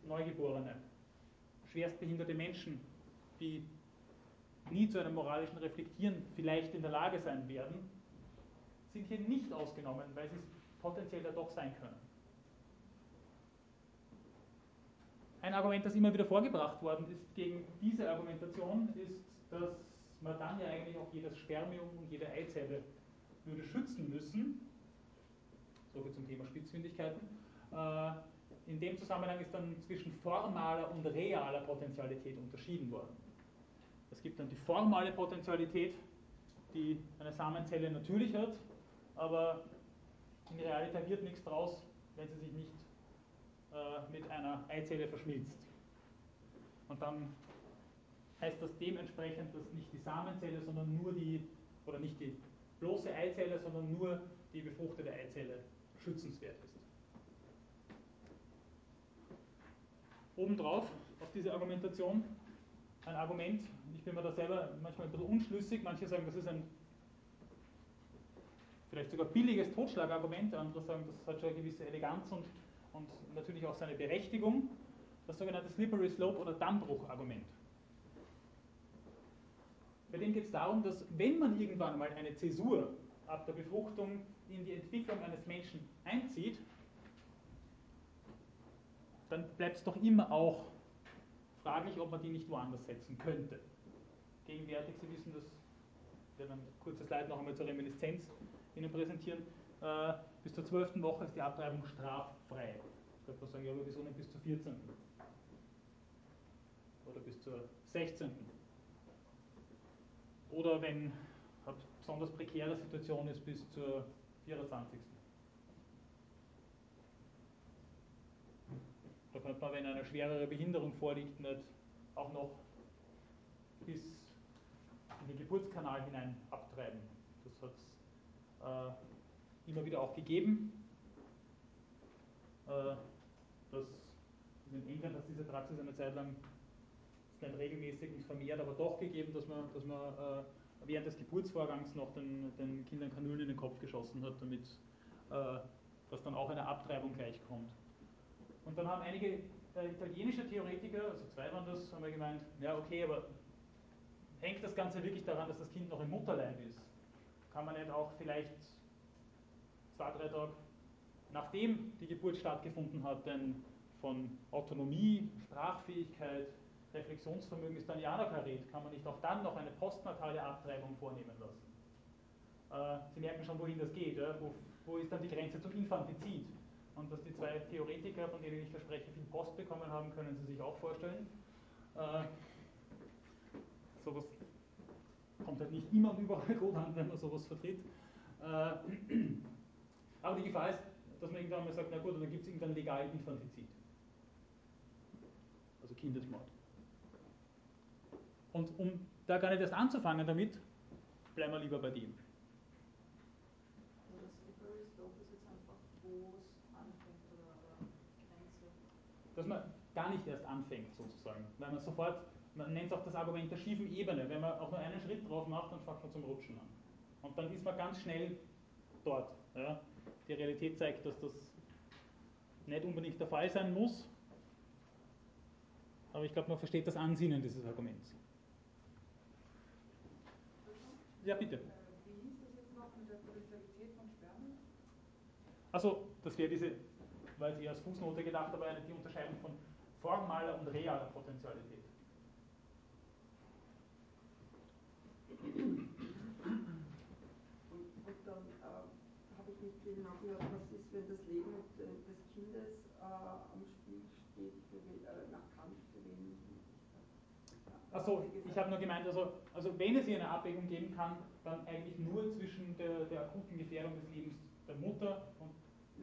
Neugeborene, schwerstbehinderte Menschen, die nie zu einem moralischen Reflektieren vielleicht in der Lage sein werden, sind hier nicht ausgenommen, weil sie es potenziell ja doch sein können. Ein Argument, das immer wieder vorgebracht worden ist gegen diese Argumentation, ist, dass man dann ja eigentlich auch jedes Spermium und jede Eizelle würde schützen müssen. Soviel zum Thema Spitzfindigkeiten. Äh, in dem Zusammenhang ist dann zwischen formaler und realer Potentialität unterschieden worden. Es gibt dann die formale Potentialität, die eine Samenzelle natürlich hat, aber in Realität wird nichts draus, wenn sie sich nicht äh, mit einer Eizelle verschmilzt. Und dann heißt das dementsprechend, dass nicht die Samenzelle, sondern nur die, oder nicht die bloße Eizelle, sondern nur die befruchtete Eizelle schützenswert ist. Obendrauf auf diese Argumentation ein Argument, bin mir da selber manchmal ein bisschen unschlüssig, manche sagen, das ist ein vielleicht sogar billiges Totschlagargument, andere sagen, das hat schon eine gewisse Eleganz und, und natürlich auch seine Berechtigung, das sogenannte Slippery Slope oder Dammbruchargument. Bei dem geht es darum, dass wenn man irgendwann einmal eine Zäsur ab der Befruchtung in die Entwicklung eines Menschen einzieht, dann bleibt es doch immer auch fraglich, ob man die nicht woanders setzen könnte. Gegenwärtig, Sie wissen das, ich werde ein kurzes Slide noch einmal zur Reminiszenz Ihnen präsentieren. Äh, bis zur 12. Woche ist die Abtreibung straffrei. Ich könnte man sagen, ja, aber wieso nicht bis zur 14. Oder bis zur 16. Oder wenn eine besonders prekäre Situation ist, bis zur 24. Da könnte man, wenn eine schwerere Behinderung vorliegt, nicht auch noch bis in den Geburtskanal hinein abtreiben. Das hat es äh, immer wieder auch gegeben. Äh, das in England hat diese Praxis eine Zeit lang nicht regelmäßig, nicht vermehrt, aber doch gegeben, dass man, dass man äh, während des Geburtsvorgangs noch den, den Kindern Kanülen in den Kopf geschossen hat, damit äh, dass dann auch eine Abtreibung gleichkommt. Und dann haben einige äh, italienische Theoretiker, also zwei waren das, haben wir gemeint, ja okay, aber hängt das Ganze wirklich daran, dass das Kind noch im Mutterleib ist? Kann man nicht auch vielleicht zwei, drei Tage nachdem die Geburt stattgefunden hat, denn von Autonomie, Sprachfähigkeit, Reflexionsvermögen ist dann ja noch erregt, kann man nicht auch dann noch eine postnatale Abtreibung vornehmen lassen? Äh, Sie merken schon, wohin das geht. Ja? Wo, wo ist dann die Grenze zum Infantizid? Und dass die zwei Theoretiker, von denen ich verspreche, viel Post bekommen haben, können Sie sich auch vorstellen. Äh, sowas kommt halt nicht immer und überall <laughs> gut an, wenn man sowas vertritt. Äh, <clears throat> aber die Gefahr ist, dass man irgendwann mal sagt, na gut, dann gibt es irgendein legalen Infantizid. Also Kindesmord. Und um da gar nicht erst anzufangen damit, bleiben wir lieber bei dem. Also das Slippery Slope ist jetzt einfach, wo es anfängt oder Grenze. Dass man gar nicht erst anfängt sozusagen, weil man sofort, man nennt es auch das Argument der schiefen Ebene, wenn man auch nur einen Schritt drauf macht, dann fängt man zum Rutschen an. Und dann ist man ganz schnell dort. Ja. Die Realität zeigt, dass das nicht unbedingt der Fall sein muss, aber ich glaube, man versteht das Ansinnen dieses Arguments. Ja, bitte. Äh, wie hieß das jetzt noch mit der Potentialität von Spermien? Achso, das wäre diese, weil sie als Fußnote gedacht, aber die Unterscheidung von formaler und realer Potentialität. Und, und dann äh, habe ich nicht viel nachgehört, was ist, wenn das Leben des Kindes äh, am Spiel steht, für, äh, nach Kant, für wen Achso, ich habe nur gemeint, also, also wenn es hier eine Abwägung geben kann, dann eigentlich nur zwischen der, der akuten Gefährdung des Lebens der Mutter und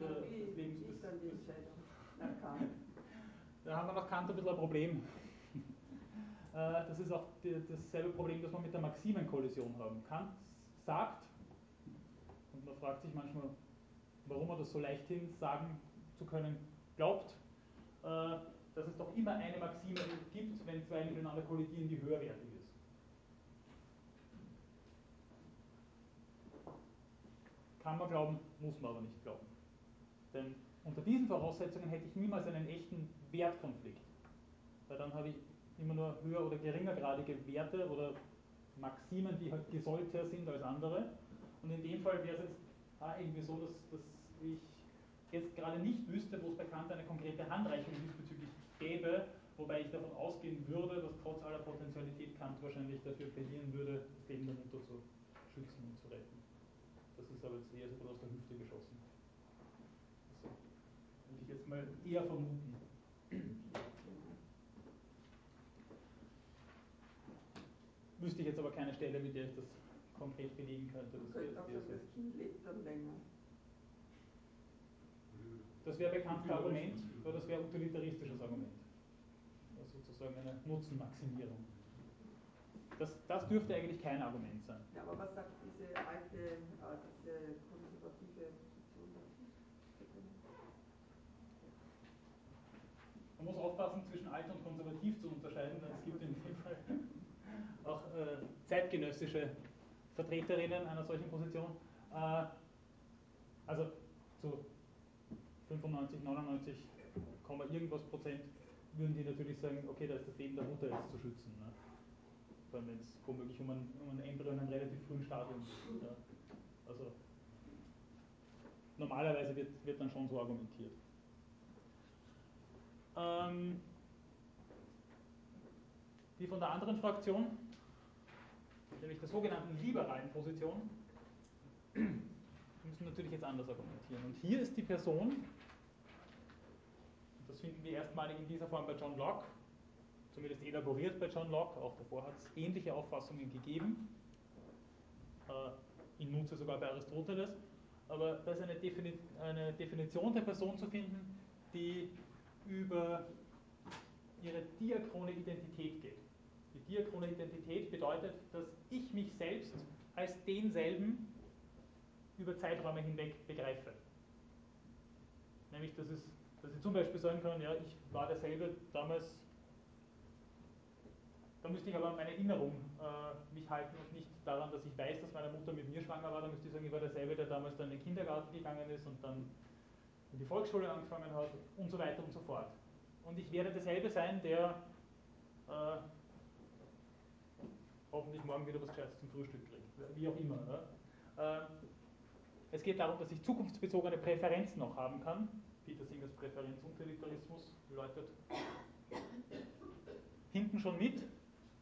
der, Na, wie, des Lebens wie des, ist dann die Entscheidung nach Kant? <laughs> Da haben wir nach Kant ein bisschen ein Problem. Äh, das ist auch dasselbe Problem, das wir mit der Maximenkollision haben. Kant sagt, und man fragt sich manchmal, warum er das so leichthin sagen zu können glaubt, äh, dass es doch immer eine Maxime gibt, wenn zwei miteinander kollidieren, die höherwertig ist. Kann man glauben, muss man aber nicht glauben. Denn unter diesen Voraussetzungen hätte ich niemals einen echten Wertkonflikt. Weil dann habe ich immer nur höher oder geringergradige Werte oder Maximen, die halt gesollter sind als andere. Und in dem Fall wäre es jetzt ah, irgendwie so, dass, dass ich jetzt gerade nicht wüsste, wo es bei Kant eine konkrete Handreichung diesbezüglich gäbe, wobei ich davon ausgehen würde, dass trotz aller Potentialität Kant wahrscheinlich dafür plädieren würde, das Mutter zu schützen und zu retten. Das ist aber jetzt eher so aus der Hüfte geschossen. Also, würde ich jetzt mal eher vermuten. Wüsste ich jetzt aber keine Stelle, mit der ich das konkret belegen könnte. Könnte auch sagen, das Kind lebt dann länger. Das wäre bekannt Argument, weil das wäre utilitaristisches Argument. Das sozusagen eine Nutzenmaximierung. Das, das dürfte eigentlich kein Argument sein. Ja, aber was sagt diese alte, äh, diese konservative Position? Man muss aufpassen, zwischen alt und konservativ zu unterscheiden, denn es gibt in dem Fall auch äh, zeitgenössische Vertreterinnen einer solchen Position. Äh, also zu 95, 99, irgendwas Prozent würden die natürlich sagen, okay, da ist das Leben der Mutter jetzt zu schützen. Ne? Vor allem wenn es womöglich um ein, um ein Embryo in einem relativ frühen Stadium geht. Ja? Also normalerweise wird, wird dann schon so argumentiert. Ähm, die von der anderen Fraktion, nämlich der sogenannten liberalen Position, müssen natürlich jetzt anders argumentieren. Und hier ist die Person, das finden wir erstmalig in dieser Form bei John Locke, zumindest elaboriert bei John Locke, auch davor hat es ähnliche Auffassungen gegeben, äh, in Nutze sogar bei Aristoteles, aber da ist eine Definition der Person zu finden, die über ihre diachrone Identität geht. Die diachrone Identität bedeutet, dass ich mich selbst als denselben über Zeiträume hinweg begreife. Nämlich, dass, es, dass ich zum Beispiel sagen kann, ja, ich war derselbe damals, da müsste ich aber an meine Erinnerung äh, mich halten und nicht daran, dass ich weiß, dass meine Mutter mit mir schwanger war, da müsste ich sagen, ich war derselbe, der damals dann in den Kindergarten gegangen ist und dann in die Volksschule angefangen hat und so weiter und so fort. Und ich werde derselbe sein, der äh, hoffentlich morgen wieder was Gescheites zum Frühstück kriegt, wie auch immer. Ja? Äh, es geht darum, dass ich zukunftsbezogene Präferenzen noch haben kann. Peter Singers Präferenzutilitarismus läutet hinten schon mit.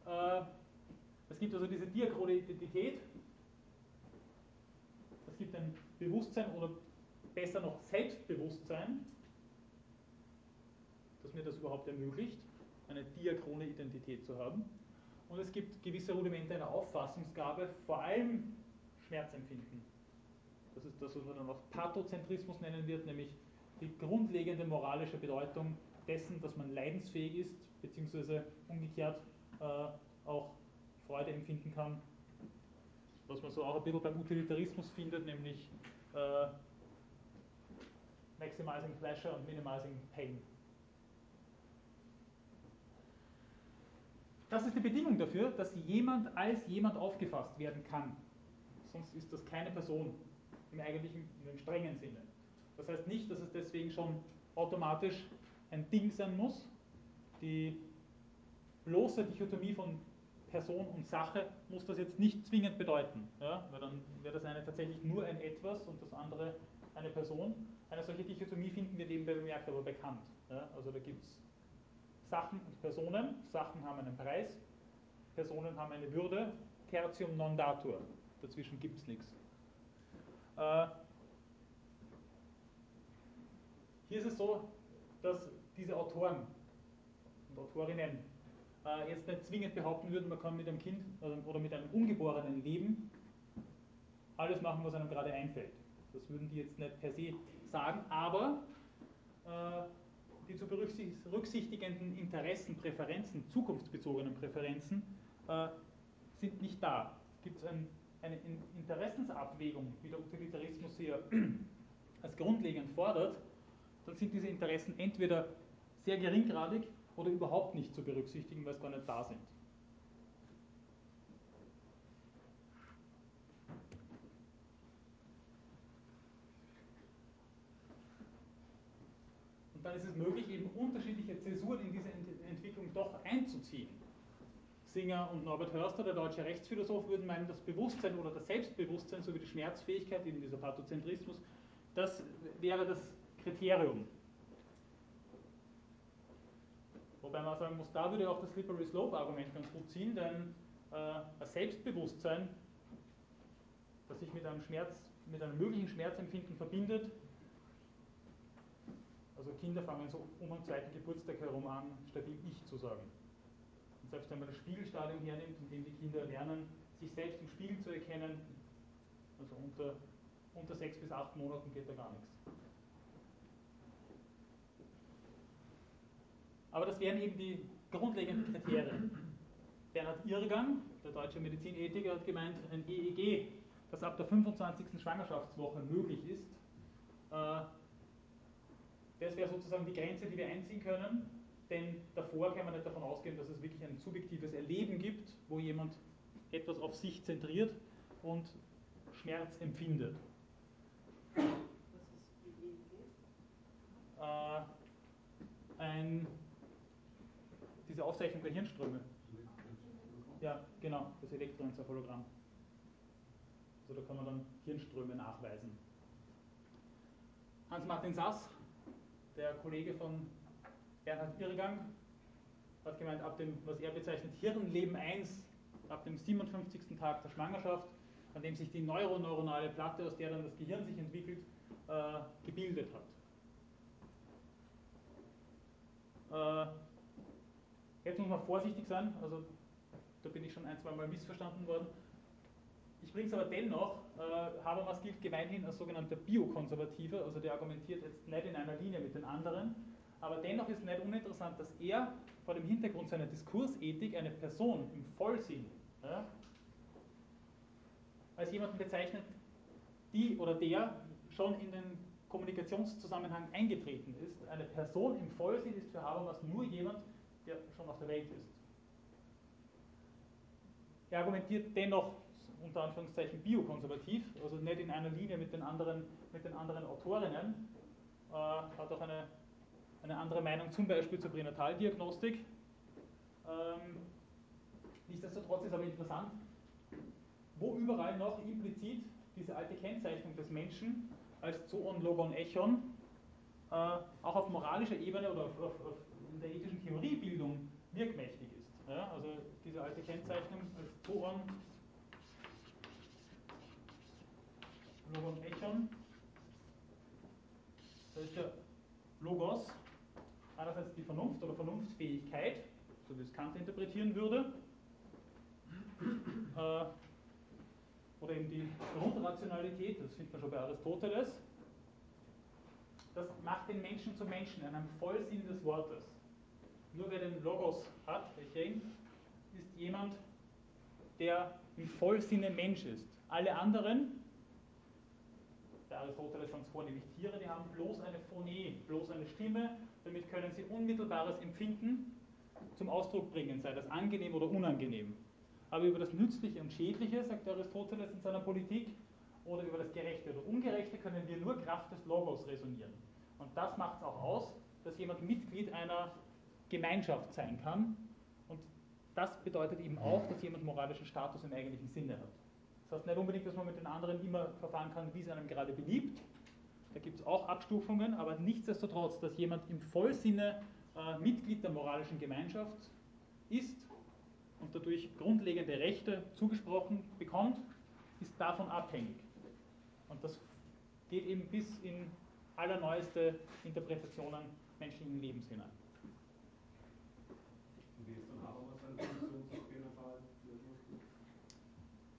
Äh, es gibt also diese diachrone Identität. Es gibt ein Bewusstsein oder besser noch Selbstbewusstsein, das mir das überhaupt ermöglicht, eine diachrone Identität zu haben. Und es gibt gewisse Rudimente einer Auffassungsgabe, vor allem Schmerzempfinden. Das ist das, was man dann auch Pathozentrismus nennen wird, nämlich die grundlegende moralische Bedeutung dessen, dass man leidensfähig ist, beziehungsweise umgekehrt äh, auch Freude empfinden kann, was man so auch ein bisschen beim Utilitarismus findet, nämlich äh, Maximizing Pleasure und Minimizing Pain. Das ist die Bedingung dafür, dass jemand als jemand aufgefasst werden kann. Sonst ist das keine Person im eigentlichen, im strengen Sinne. Das heißt nicht, dass es deswegen schon automatisch ein Ding sein muss. Die bloße Dichotomie von Person und Sache muss das jetzt nicht zwingend bedeuten. Ja? Weil dann wäre das eine tatsächlich nur ein Etwas und das andere eine Person. Eine solche Dichotomie finden wir nebenbei bemerkt aber bekannt. Ja? Also da gibt es Sachen und Personen. Sachen haben einen Preis, Personen haben eine Würde. Tertium non datur. Dazwischen gibt es nichts. Äh, hier ist es so, dass diese Autoren und Autorinnen äh, jetzt nicht zwingend behaupten würden, man kann mit einem Kind oder mit einem Ungeborenen leben, alles machen, was einem gerade einfällt. Das würden die jetzt nicht per se sagen, aber äh, die zu berücksichtigenden Interessen, Präferenzen, zukunftsbezogenen Präferenzen äh, sind nicht da. Gibt es ein, eine Interessensabwägung, wie der Utilitarismus hier <clears throat> als grundlegend fordert, dann sind diese Interessen entweder sehr geringgradig oder überhaupt nicht zu berücksichtigen, weil sie gar nicht da sind. Und dann ist es möglich, eben unterschiedliche Zäsuren in diese Entwicklung doch einzuziehen. Singer und Norbert Hörster, der deutsche Rechtsphilosoph, würden meinen, das Bewusstsein oder das Selbstbewusstsein sowie die Schmerzfähigkeit, eben dieser Pathozentrismus, das wäre das Kriterium. Wobei man sagen muss, da würde auch das Slippery Slope Argument ganz gut ziehen, denn äh, ein Selbstbewusstsein, das sich mit einem Schmerz, mit einem möglichen Schmerzempfinden verbindet, also Kinder fangen so um den zweiten Geburtstag herum an, stabil Ich zu sagen. Und selbst wenn man das Spiegelstadium hernimmt, in dem die Kinder lernen, sich selbst im Spiegel zu erkennen, also unter, unter sechs bis acht Monaten geht da gar nichts. Aber das wären eben die grundlegenden Kriterien. Bernhard Irrgang, der deutsche Medizinethiker, hat gemeint, ein EEG, das ab der 25. Schwangerschaftswoche möglich ist, äh, das wäre sozusagen die Grenze, die wir einziehen können, denn davor kann man nicht davon ausgehen, dass es wirklich ein subjektives Erleben gibt, wo jemand etwas auf sich zentriert und Schmerz empfindet. Was ist? Äh, ein, diese Aufzeichnung der Hirnströme. Ja, genau, das Elektroenzephalogramm. Also da kann man dann Hirnströme nachweisen. Hans-Martin Sass, der Kollege von Bernhard Irrgang, hat gemeint, ab dem, was er bezeichnet, Hirnleben 1, ab dem 57. Tag der Schwangerschaft, an dem sich die neuroneuronale Platte, aus der dann das Gehirn sich entwickelt, äh, gebildet hat. Äh, jetzt muss man vorsichtig sein, also da bin ich schon ein, zwei Mal missverstanden worden. Ich bringe es aber dennoch, äh, Habermas gilt gemeinhin als sogenannter Biokonservativer, also der argumentiert jetzt nicht in einer Linie mit den anderen, aber dennoch ist nicht uninteressant, dass er vor dem Hintergrund seiner Diskursethik eine Person im Vollsinn ja, als jemanden bezeichnet, die oder der schon in den Kommunikationszusammenhang eingetreten ist. Eine Person im Vollsinn ist für Habermas nur jemand, der schon auf der Welt ist. Er argumentiert dennoch unter Anführungszeichen biokonservativ, also nicht in einer Linie mit den anderen, mit den anderen Autorinnen, äh, hat auch eine, eine andere Meinung zum Beispiel zur Pränataldiagnostik. Ähm, nichtsdestotrotz ist aber interessant, wo überall noch implizit diese alte Kennzeichnung des Menschen als Zoon, Logon, Echon äh, auch auf moralischer Ebene oder auf, auf, auf in der ethischen Theoriebildung wirkmächtig ist. Ja, also diese alte Kennzeichnung als Zoon, Logon, Echon. Da ist der Logos einerseits die Vernunft oder Vernunftfähigkeit, so wie es Kant interpretieren würde, äh, oder eben die Grundrationalität, das findet man schon bei Aristoteles, das macht den Menschen zum Menschen in einem Vollsinn des Wortes. Nur wer den Logos hat, Echem, ist jemand, der im Vollsinne Mensch ist. Alle anderen, der Aristoteles sind es vornehmlich Tiere, die haben bloß eine Phonie, bloß eine Stimme, damit können sie unmittelbares Empfinden zum Ausdruck bringen, sei das angenehm oder unangenehm. Aber über das Nützliche und Schädliche, sagt Aristoteles in seiner Politik, oder über das Gerechte oder Ungerechte können wir nur Kraft des Logos resonieren. Und das macht es auch aus, dass jemand Mitglied einer Gemeinschaft sein kann. Und das bedeutet eben auch, dass jemand moralischen Status im eigentlichen Sinne hat. Das heißt nicht unbedingt, dass man mit den anderen immer verfahren kann, wie es einem gerade beliebt. Da gibt es auch Abstufungen, aber nichtsdestotrotz, dass jemand im Vollsinne äh, Mitglied der moralischen Gemeinschaft ist und dadurch grundlegende Rechte zugesprochen bekommt, ist davon abhängig. Und das geht eben bis in allerneueste Interpretationen menschlichen Lebens hinein. Wie ist dann Habermas seine Position zur Pränataldiagnostik?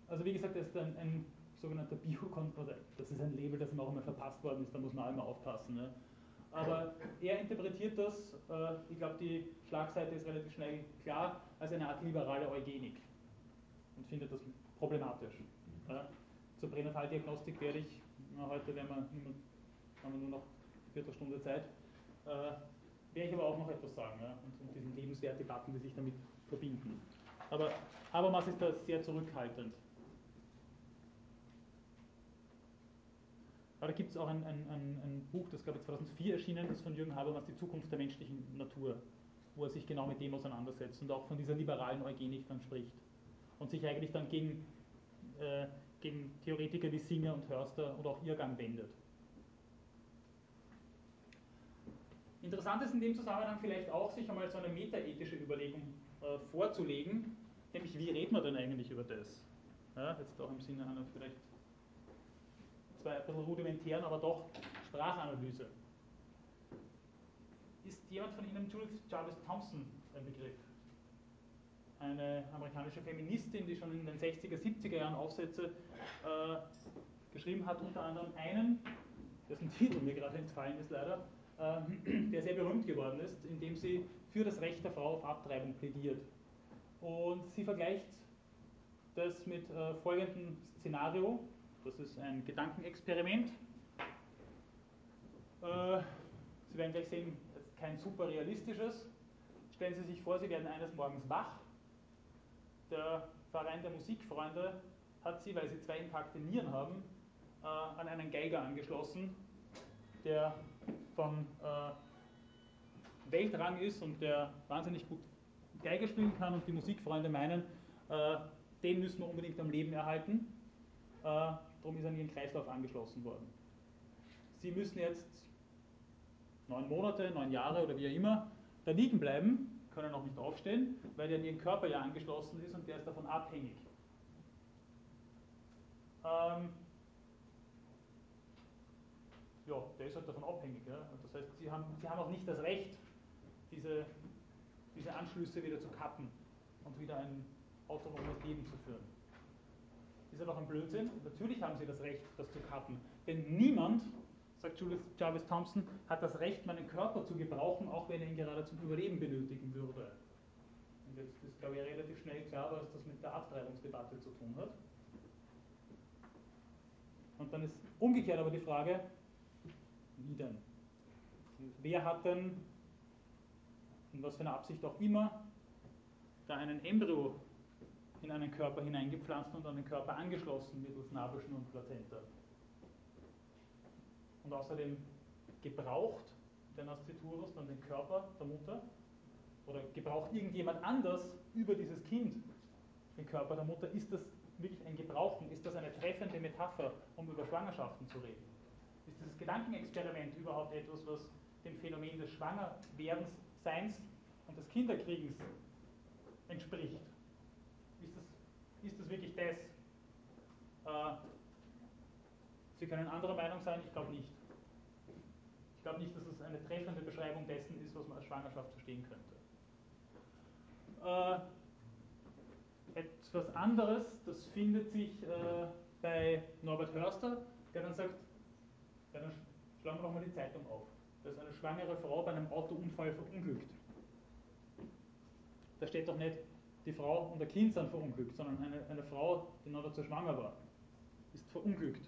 Also wie gesagt, das ist ein, ein sogenannter Biokontroller. Das ist ein Label, das ihm auch immer verpasst worden ist, da muss man auch immer aufpassen. Ne? Aber er interpretiert das, äh, ich glaube, die Schlagseite ist relativ schnell klar, als eine Art liberale Eugenik und findet das problematisch. Ja? Zur Pränataldiagnostik werde ich, na, heute werden wir, haben wir nur noch eine Viertelstunde Zeit, äh, werde ich aber auch noch etwas sagen ja? und, und diesen Lebenswertdebatten, die sich damit verbinden. Aber Habermas ist da sehr zurückhaltend. Aber da gibt es auch ein, ein, ein, Buch, das glaube ich 2004 erschienen ist von Jürgen Habermas, Die Zukunft der menschlichen Natur, wo er sich genau mit dem auseinandersetzt und auch von dieser liberalen Eugenik dann spricht. Und sich eigentlich dann gegen, äh, gegen Theoretiker wie Singer und Hörster oder auch Irrgang wendet. Interessant ist in dem Zusammenhang vielleicht auch, sich einmal so eine metaethische Überlegung äh, vorzulegen, nämlich wie redet man denn eigentlich über das? Ja, jetzt auch im Sinne einer vielleicht zwar ein bisschen rudimentären, aber doch Sprachanalyse. Ist jemand von Ihnen Judith Jarvis Thompson ein Begriff? Eine amerikanische Feministin, die schon in den 60er, 70er Jahren Aufsätze äh, geschrieben hat, unter anderem einen, dessen Titel mir gerade entfallen ist leider, äh, der sehr berühmt geworden ist, indem sie für das Recht der Frau auf Abtreibung plädiert. Und sie vergleicht das mit äh, folgendem Szenario. Das ist ein Gedankenexperiment. Äh, sie werden gleich sehen, kein super realistisches. Stellen Sie sich vor, Sie werden eines Morgens wach. Der Verein der Musikfreunde hat Sie, weil Sie zwei intakte Nieren haben, äh, an einen Geiger angeschlossen, der von äh, Weltrang ist und der wahnsinnig gut Geige spielen kann und die Musikfreunde meinen, äh, den müssen wir unbedingt am Leben erhalten. Darum ist in ihren Kreislauf angeschlossen worden. Sie müssen jetzt neun Monate, neun Jahre oder wie auch immer da liegen bleiben, können auch nicht aufstehen, weil der in ihren Körper ja angeschlossen ist und der ist davon abhängig. Ähm, ja, der ist halt davon abhängig. Ja? Das heißt, sie haben, sie haben auch nicht das Recht, diese, diese Anschlüsse wieder zu kappen und wieder ein autonomes Leben zu führen. Ist ja doch ein Blödsinn. Natürlich haben sie das Recht, das zu kappen. Denn niemand, sagt Julius Jarvis Thompson, hat das Recht, meinen Körper zu gebrauchen, auch wenn er ihn gerade zum Überleben benötigen würde. Und jetzt ist, glaube ich, relativ schnell klar, was das mit der Abtreibungsdebatte zu tun hat. Und dann ist umgekehrt aber die Frage, wie denn? Wer hat denn, in was für einer Absicht auch immer, da einen Embryo in einen Körper hineingepflanzt und an den Körper angeschlossen mittels Nabelschnur und Plazenta. Und außerdem gebraucht der Nasciturus dann den Körper der Mutter oder gebraucht irgendjemand anders über dieses Kind den Körper der Mutter, ist das wirklich ein Gebrauchen? Ist das eine treffende Metapher, um über Schwangerschaften zu reden? Ist dieses Gedankenexperiment überhaupt etwas, was dem Phänomen des Schwangerwerdens, Seins und des Kinderkriegens entspricht? Ist das, wirklich das? Äh, Sie können anderer Meinung sein, ich glaube nicht. Ich glaube nicht, dass es eine treffende Beschreibung dessen ist, was man als Schwangerschaft verstehen könnte. Äh, etwas anderes, das findet sich äh, bei Norbert Hörster, der dann sagt, ja, dann schlagen wir doch mal die Zeitung auf. Da ist eine schwangere Frau bei einem Autounfall verunglückt. Da steht doch nicht, die Frau und der Kind sind verunglückt, sondern eine, eine Frau, die noch dazu schwanger war, ist verunglückt.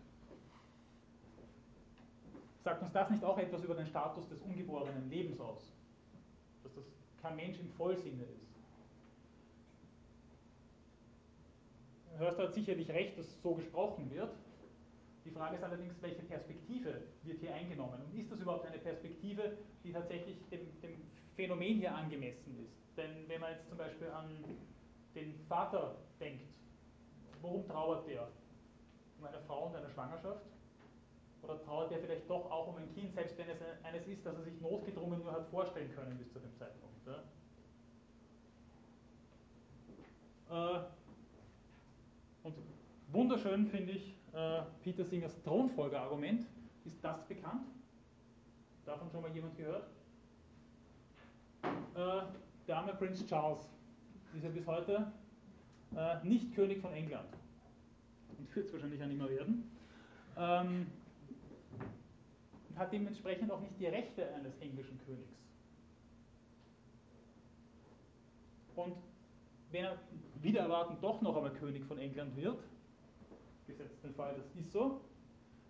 Sagt uns das nicht auch etwas über den Status des ungeborenen Lebens aus? Dass das kein Mensch im Vollsinne ist. Hörster hat sicherlich recht, dass so gesprochen wird. Die Frage ist allerdings, welche Perspektive wird hier eingenommen? Und ist das überhaupt eine Perspektive, die tatsächlich dem, dem Phänomen hier angemessen ist? Denn wenn man jetzt zum Beispiel an den Vater denkt, worum trauert der? Um eine Frau und eine Schwangerschaft? Oder trauert der vielleicht doch auch um ein Kind, selbst wenn es eines ist, das er sich notgedrungen nur hat vorstellen können bis zu dem Zeitpunkt? Ja? Äh, und wunderschön finde ich äh, Peter Singers Thronfolgerargument. Ist das bekannt? Davon schon mal jemand gehört? Äh, der arme Prinz Charles ist ja bis heute äh, nicht König von England und wird es wahrscheinlich auch nicht mehr werden. Ähm, und hat dementsprechend auch nicht die Rechte eines englischen Königs. Und wenn er wieder erwarten doch noch einmal König von England wird, gesetzt den Fall, das ist so,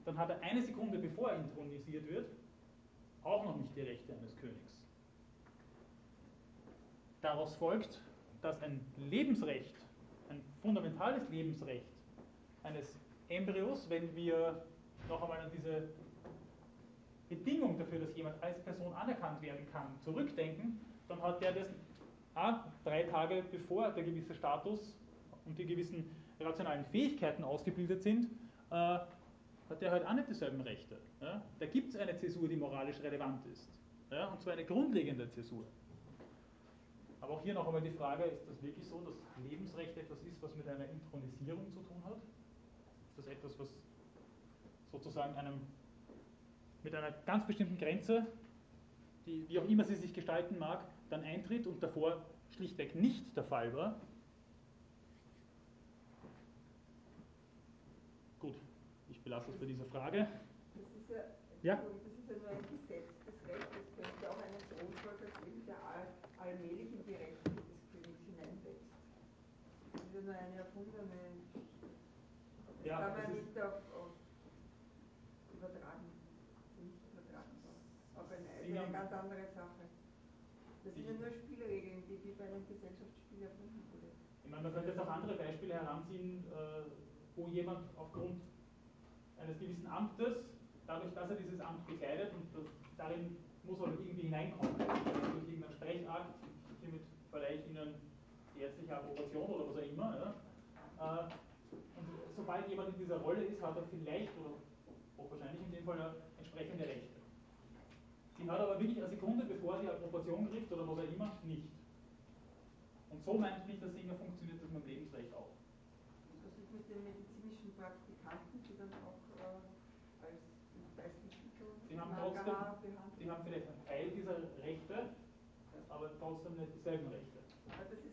dann hat er eine Sekunde bevor er intronisiert wird, auch noch nicht die Rechte eines Königs. Daraus folgt, dass ein Lebensrecht, ein fundamentales Lebensrecht eines Embryos, wenn wir noch einmal an diese Bedingung dafür, dass jemand als Person anerkannt werden kann, zurückdenken, dann hat der das ah, drei Tage bevor der gewisse Status und die gewissen rationalen Fähigkeiten ausgebildet sind, äh, hat der halt auch nicht dieselben Rechte. Ja? Da gibt es eine Zäsur, die moralisch relevant ist. Ja? Und zwar eine grundlegende Zäsur. Aber auch hier noch einmal die Frage, ist das wirklich so, dass Lebensrecht etwas ist, was mit einer Intronisierung zu tun hat? Ist das etwas, was sozusagen einem, mit einer ganz bestimmten Grenze, die, wie auch immer sie sich gestalten mag, dann eintritt und davor schlichtweg nicht der Fall war? Gut, ich belasse es bei dieser Frage. Das ist ja, ja? Das ist ja nur ein gesetztes Recht, das könnte auch eine Grundfolge geben, der allmählichen erfundene Geschichte. Das ja, kann man nicht auf, auf übertragen, nicht übertragbar. Auf eine, also eine ganz andere Sache. Das sind ja nur Spielregeln, die wie bei einem Gesellschaftsspiel erfunden wurde. Ich meine, man könnte jetzt auch andere Beispiele heranziehen, äh, wo jemand aufgrund eines gewissen Amtes, dadurch, dass er dieses Amt bekleidet und das, darin muss er irgendwie hineinkommen, durch irgendeinen Sprechakt, hiermit verleihe ich Ihnen ärztliche Approbation oder was auch immer. Ja. Äh, und sobald jemand in dieser Rolle ist, hat er vielleicht oder hochwahrscheinlich in dem Fall entsprechende Rechte. Die hat aber wirklich eine Sekunde, bevor sie Approbation kriegt oder was auch immer, nicht. Und so meint Peter Singer funktioniert das mit dem Lebensrecht auch. Was ist mit den medizinischen Praktikanten, die dann auch äh, als, die haben, trotzdem, die haben vielleicht einen Teil dieser Rechte, aber trotzdem nicht dieselben Rechte.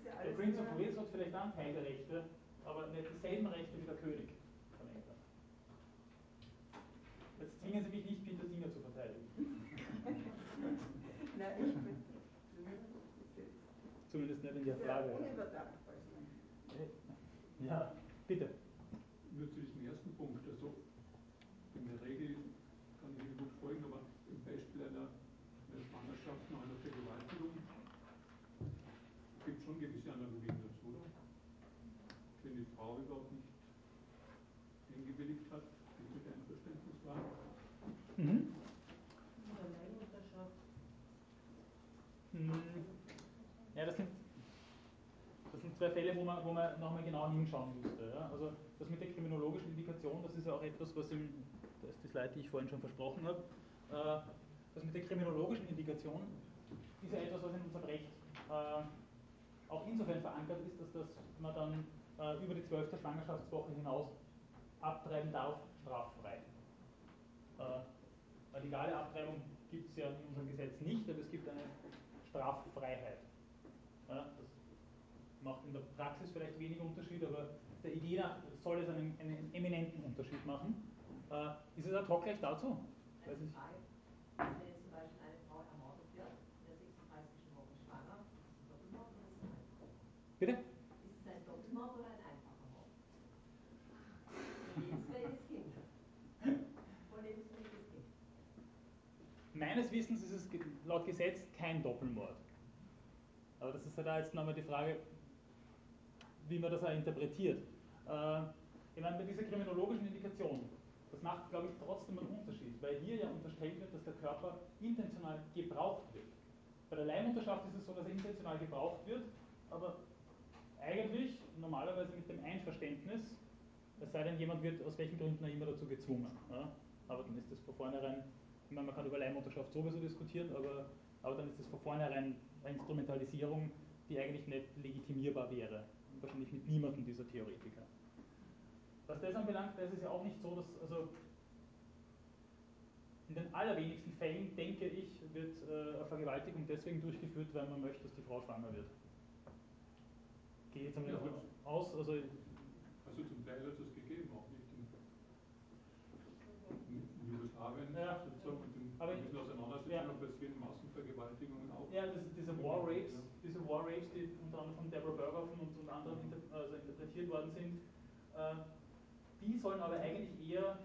Ja der Prince of Teil der Rechte, aber nicht dieselben Rechte wie der König von England. Jetzt zwingen Sie mich nicht, Peter Singer zu verteidigen. <laughs> Nein, ich bin Zumindest nicht in der Frage. Ja, bitte. Nur zu diesem ersten Punkt. Also in der Regel kann ich Ihnen gut folgen, aber im Beispiel einer, einer Schwangerschaft nach einer Vergewaltigung gibt es schon gewisse Analogien dazu, oder? Wenn die Frau überhaupt nicht eingewilligt hat, nicht mit Einverständnis war. Mhm. Ja, das sind, das sind zwei Fälle, wo man, wo man nochmal genau hinschauen müsste. Ja. Also das mit der kriminologischen Indikation, das ist ja auch etwas, was im, das ist die Slide, die ich vorhin schon versprochen habe, äh, das mit der kriminologischen Indikation ist ja etwas, was in unserem Recht äh, auch insofern verankert ist, dass das man dann äh, über die zwölfte Schwangerschaftswoche hinaus abtreiben darf, straffrei. Eine legale Abtreibung gibt es ja in unserem Gesetz nicht, aber es gibt eine Straffreiheit. Ja, macht in der Praxis vielleicht wenig Unterschied, aber der Idee nach soll es einen, einen eminenten Unterschied machen. Äh, ist es ad hoc gleich dazu? Weiß ich. Wenn jetzt zum Beispiel eine Frau ermordet wird, in der 36. Woche schwanger, ist es Doppelmord oder ist es ein Einfacher? Bitte? Ist es ein Doppelmord oder ein einfacher Mord? Lebensfähiges Kind. Voll lebensfähiges Kind. Meines Wissens ist es laut Gesetz kein Doppelmord. Aber das ist halt auch jetzt nochmal die Frage, wie man das auch interpretiert. Äh, ich meine, bei dieser kriminologischen Indikation, das macht, glaube ich, trotzdem einen Unterschied, weil hier ja unterstellt wird, dass der Körper intentional gebraucht wird. Bei der Leihmutterschaft ist es so, dass er intentional gebraucht wird, aber eigentlich normalerweise mit dem Einverständnis, es sei denn, jemand wird aus welchen Gründen auch immer dazu gezwungen. Ja? Aber dann ist das von vornherein, ich meine, man kann über Leihmutterschaft sowieso diskutieren, aber, aber dann ist das von vornherein eine Instrumentalisierung, die eigentlich nicht legitimierbar wäre. Wahrscheinlich mit niemandem dieser Theoretiker. Was das anbelangt, da ist es ja auch nicht so, dass, also in den allerwenigsten Fällen, denke ich, wird äh, eine Vergewaltigung deswegen durchgeführt, weil man möchte, dass die Frau schwanger wird. Gehe jetzt einmal ja, davon aus, also. Also zum Teil hat es das gegeben, auch nicht in, in Jugoslawien ja, sozusagen und in aber, diesen Auseinandersetzungen ja. passieren Massenvergewaltigungen auch. Ja, das, diese War Rapes. Diese War Rapes, die unter anderem von Deborah Berghoffen und, und anderen inter, also interpretiert worden sind, äh, die sollen aber eigentlich eher,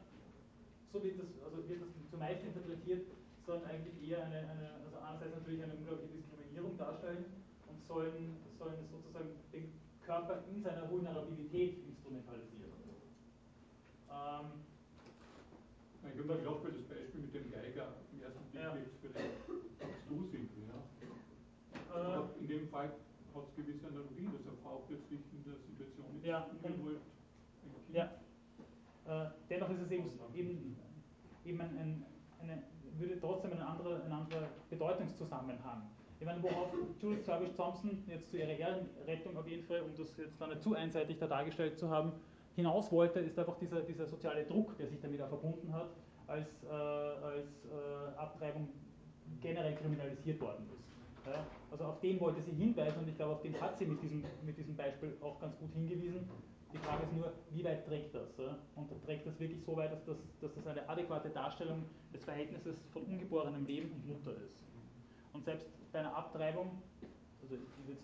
so wird das, also wird das zumeist interpretiert, sollen eigentlich eher eine, eine also einerseits natürlich eine unglaubliche Diskriminierung darstellen und sollen, sollen sozusagen den Körper in seiner Vulnerabilität instrumentalisieren. Ähm, ich habe weil das Beispiel mit dem Geiger auf den ersten Blick ja. vielleicht zu simpel. Ja. Äh, Aber in dem Fall hat es gewisse Analogien, dass eine Frau plötzlich in der Situation ist, ja, ungewollt ein Kind. Ja. Äh, dennoch ist es eben, eben, eben ein, ein, eine, würde trotzdem ein anderer, ein anderer Bedeutungszusammenhang. Ich meine, worauf <laughs> Judith Service Thompson jetzt zu ihrer Ehrenrettung auf jeden Fall, um das jetzt dann nicht zu einseitig da dargestellt zu haben, hinaus wollte, ist einfach dieser, dieser soziale Druck, der sich damit auch verbunden hat, als, äh, als äh, Abtreibung generell kriminalisiert worden ist. Ja? Also auf den wollte sie hinweisen und ich glaube, auf den hat sie mit diesem, mit diesem Beispiel auch ganz gut hingewiesen. Die Frage ist nur, wie weit trägt das? Ja? Und trägt das wirklich so weit, dass das, dass das eine adäquate Darstellung des Verhältnisses von ungeborenem Leben und Mutter ist? Und selbst bei einer Abtreibung, Also ich würde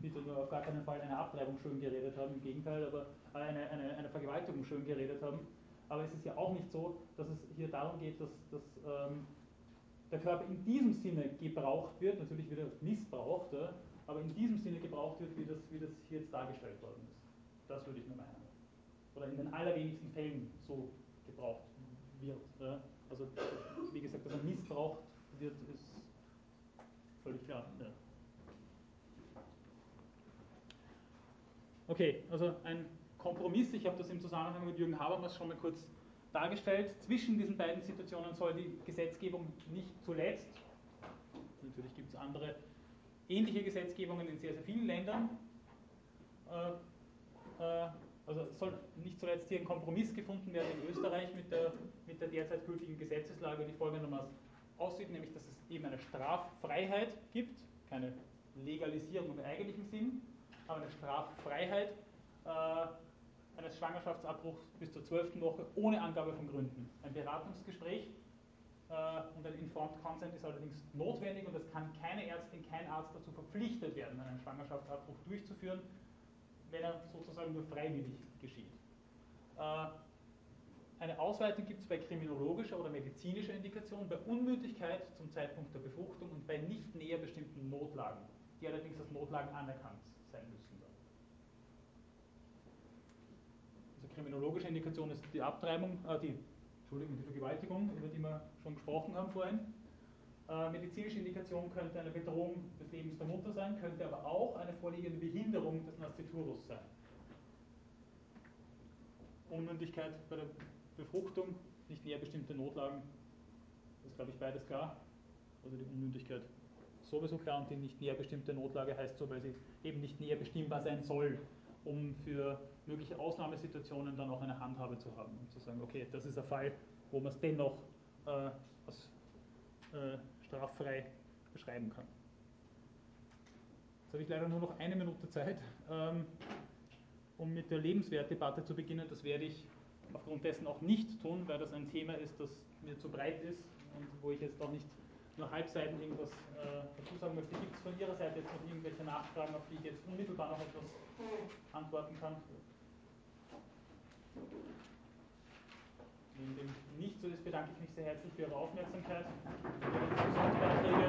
bitte nur auf gar keinen Fall eine Abtreibung schön geredet haben, im Gegenteil, aber eine, eine, eine Vergewaltigung schön geredet haben. Aber es ist ja auch nicht so, dass es hier darum geht, dass, dass ähm, der Körper in diesem Sinne gebraucht wird, natürlich wieder missbraucht, aber in diesem Sinne gebraucht wird, wie das, wie das hier jetzt dargestellt worden ist. Das würde ich nur meinen. Oder in den allerwenigsten Fällen so gebraucht wird. Also wie gesagt, dass er missbraucht wird, ist völlig klar. Okay, also ein Kompromiss, ich habe das im Zusammenhang mit Jürgen Habermas schon mal kurz dargestellt. Zwischen diesen beiden Situationen soll die Gesetzgebung nicht zuletzt, natürlich gibt es andere ähnliche Gesetzgebungen in sehr, sehr vielen Ländern, äh, äh, also soll nicht zuletzt hier ein Kompromiss gefunden werden in Österreich mit der, mit der derzeit gültigen Gesetzeslage, die folgendermaßen aussieht, nämlich dass es eben eine Straffreiheit gibt, keine Legalisierung im eigentlichen Sinn, aber eine Straffreiheit äh, eines Schwangerschaftsabbruchs bis zur zwölften Woche ohne Angabe von Gründen. Ein Beratungsgespräch äh, und ein Informed Consent ist allerdings notwendig und es kann keine Ärztin, kein Arzt dazu verpflichtet werden, einen Schwangerschaftsabbruch durchzuführen, wenn er sozusagen nur freiwillig geschieht. Äh, eine Ausweitung gibt es bei kriminologischer oder medizinischer Indikation, bei Unmütigkeit zum Zeitpunkt der Befruchtung und bei nicht näher bestimmten Notlagen, die allerdings als Notlagen anerkannt sein müssen. Also kriminologische Indikation ist die Abtreibung, äh, die, Entschuldigung, die Vergewaltigung, über die wir schon gesprochen haben vorhin. Äh, medizinische Indikation könnte eine Bedrohung des Lebens der Mutter sein, könnte aber auch eine vorliegende Behinderung des Nasciturus sein. Unmündigkeit bei der Befruchtung, nicht näher bestimmte Notlagen, das ist glaube ich beides klar. Also die Unmündigkeit sowieso klar und die nicht näher bestimmte Notlage heißt so, weil sie eben nicht näher bestimmbar sein soll, um für mögliche Ausnahmesituationen dann auch eine Handhabe zu haben und zu sagen, okay, das ist ein Fall, wo man es dennoch äh, als äh, straffrei beschreiben kann. Jetzt habe ich leider nur noch eine Minute Zeit, ähm, um mit der Lebenswertdebatte zu beginnen. Das werde ich aufgrund dessen auch nicht tun, weil das ein Thema ist, das mir zu breit ist und wo ich jetzt auch nicht nur halbseiten irgendwas äh, dazu sagen möchte. Gibt es von Ihrer Seite jetzt noch irgendwelche Nachfragen, auf die ich jetzt unmittelbar noch etwas antworten kann? Wenn dem nicht so ist, bedanke ich mich sehr herzlich für Ihre Aufmerksamkeit, für Ihre Diskussionsbeiträge.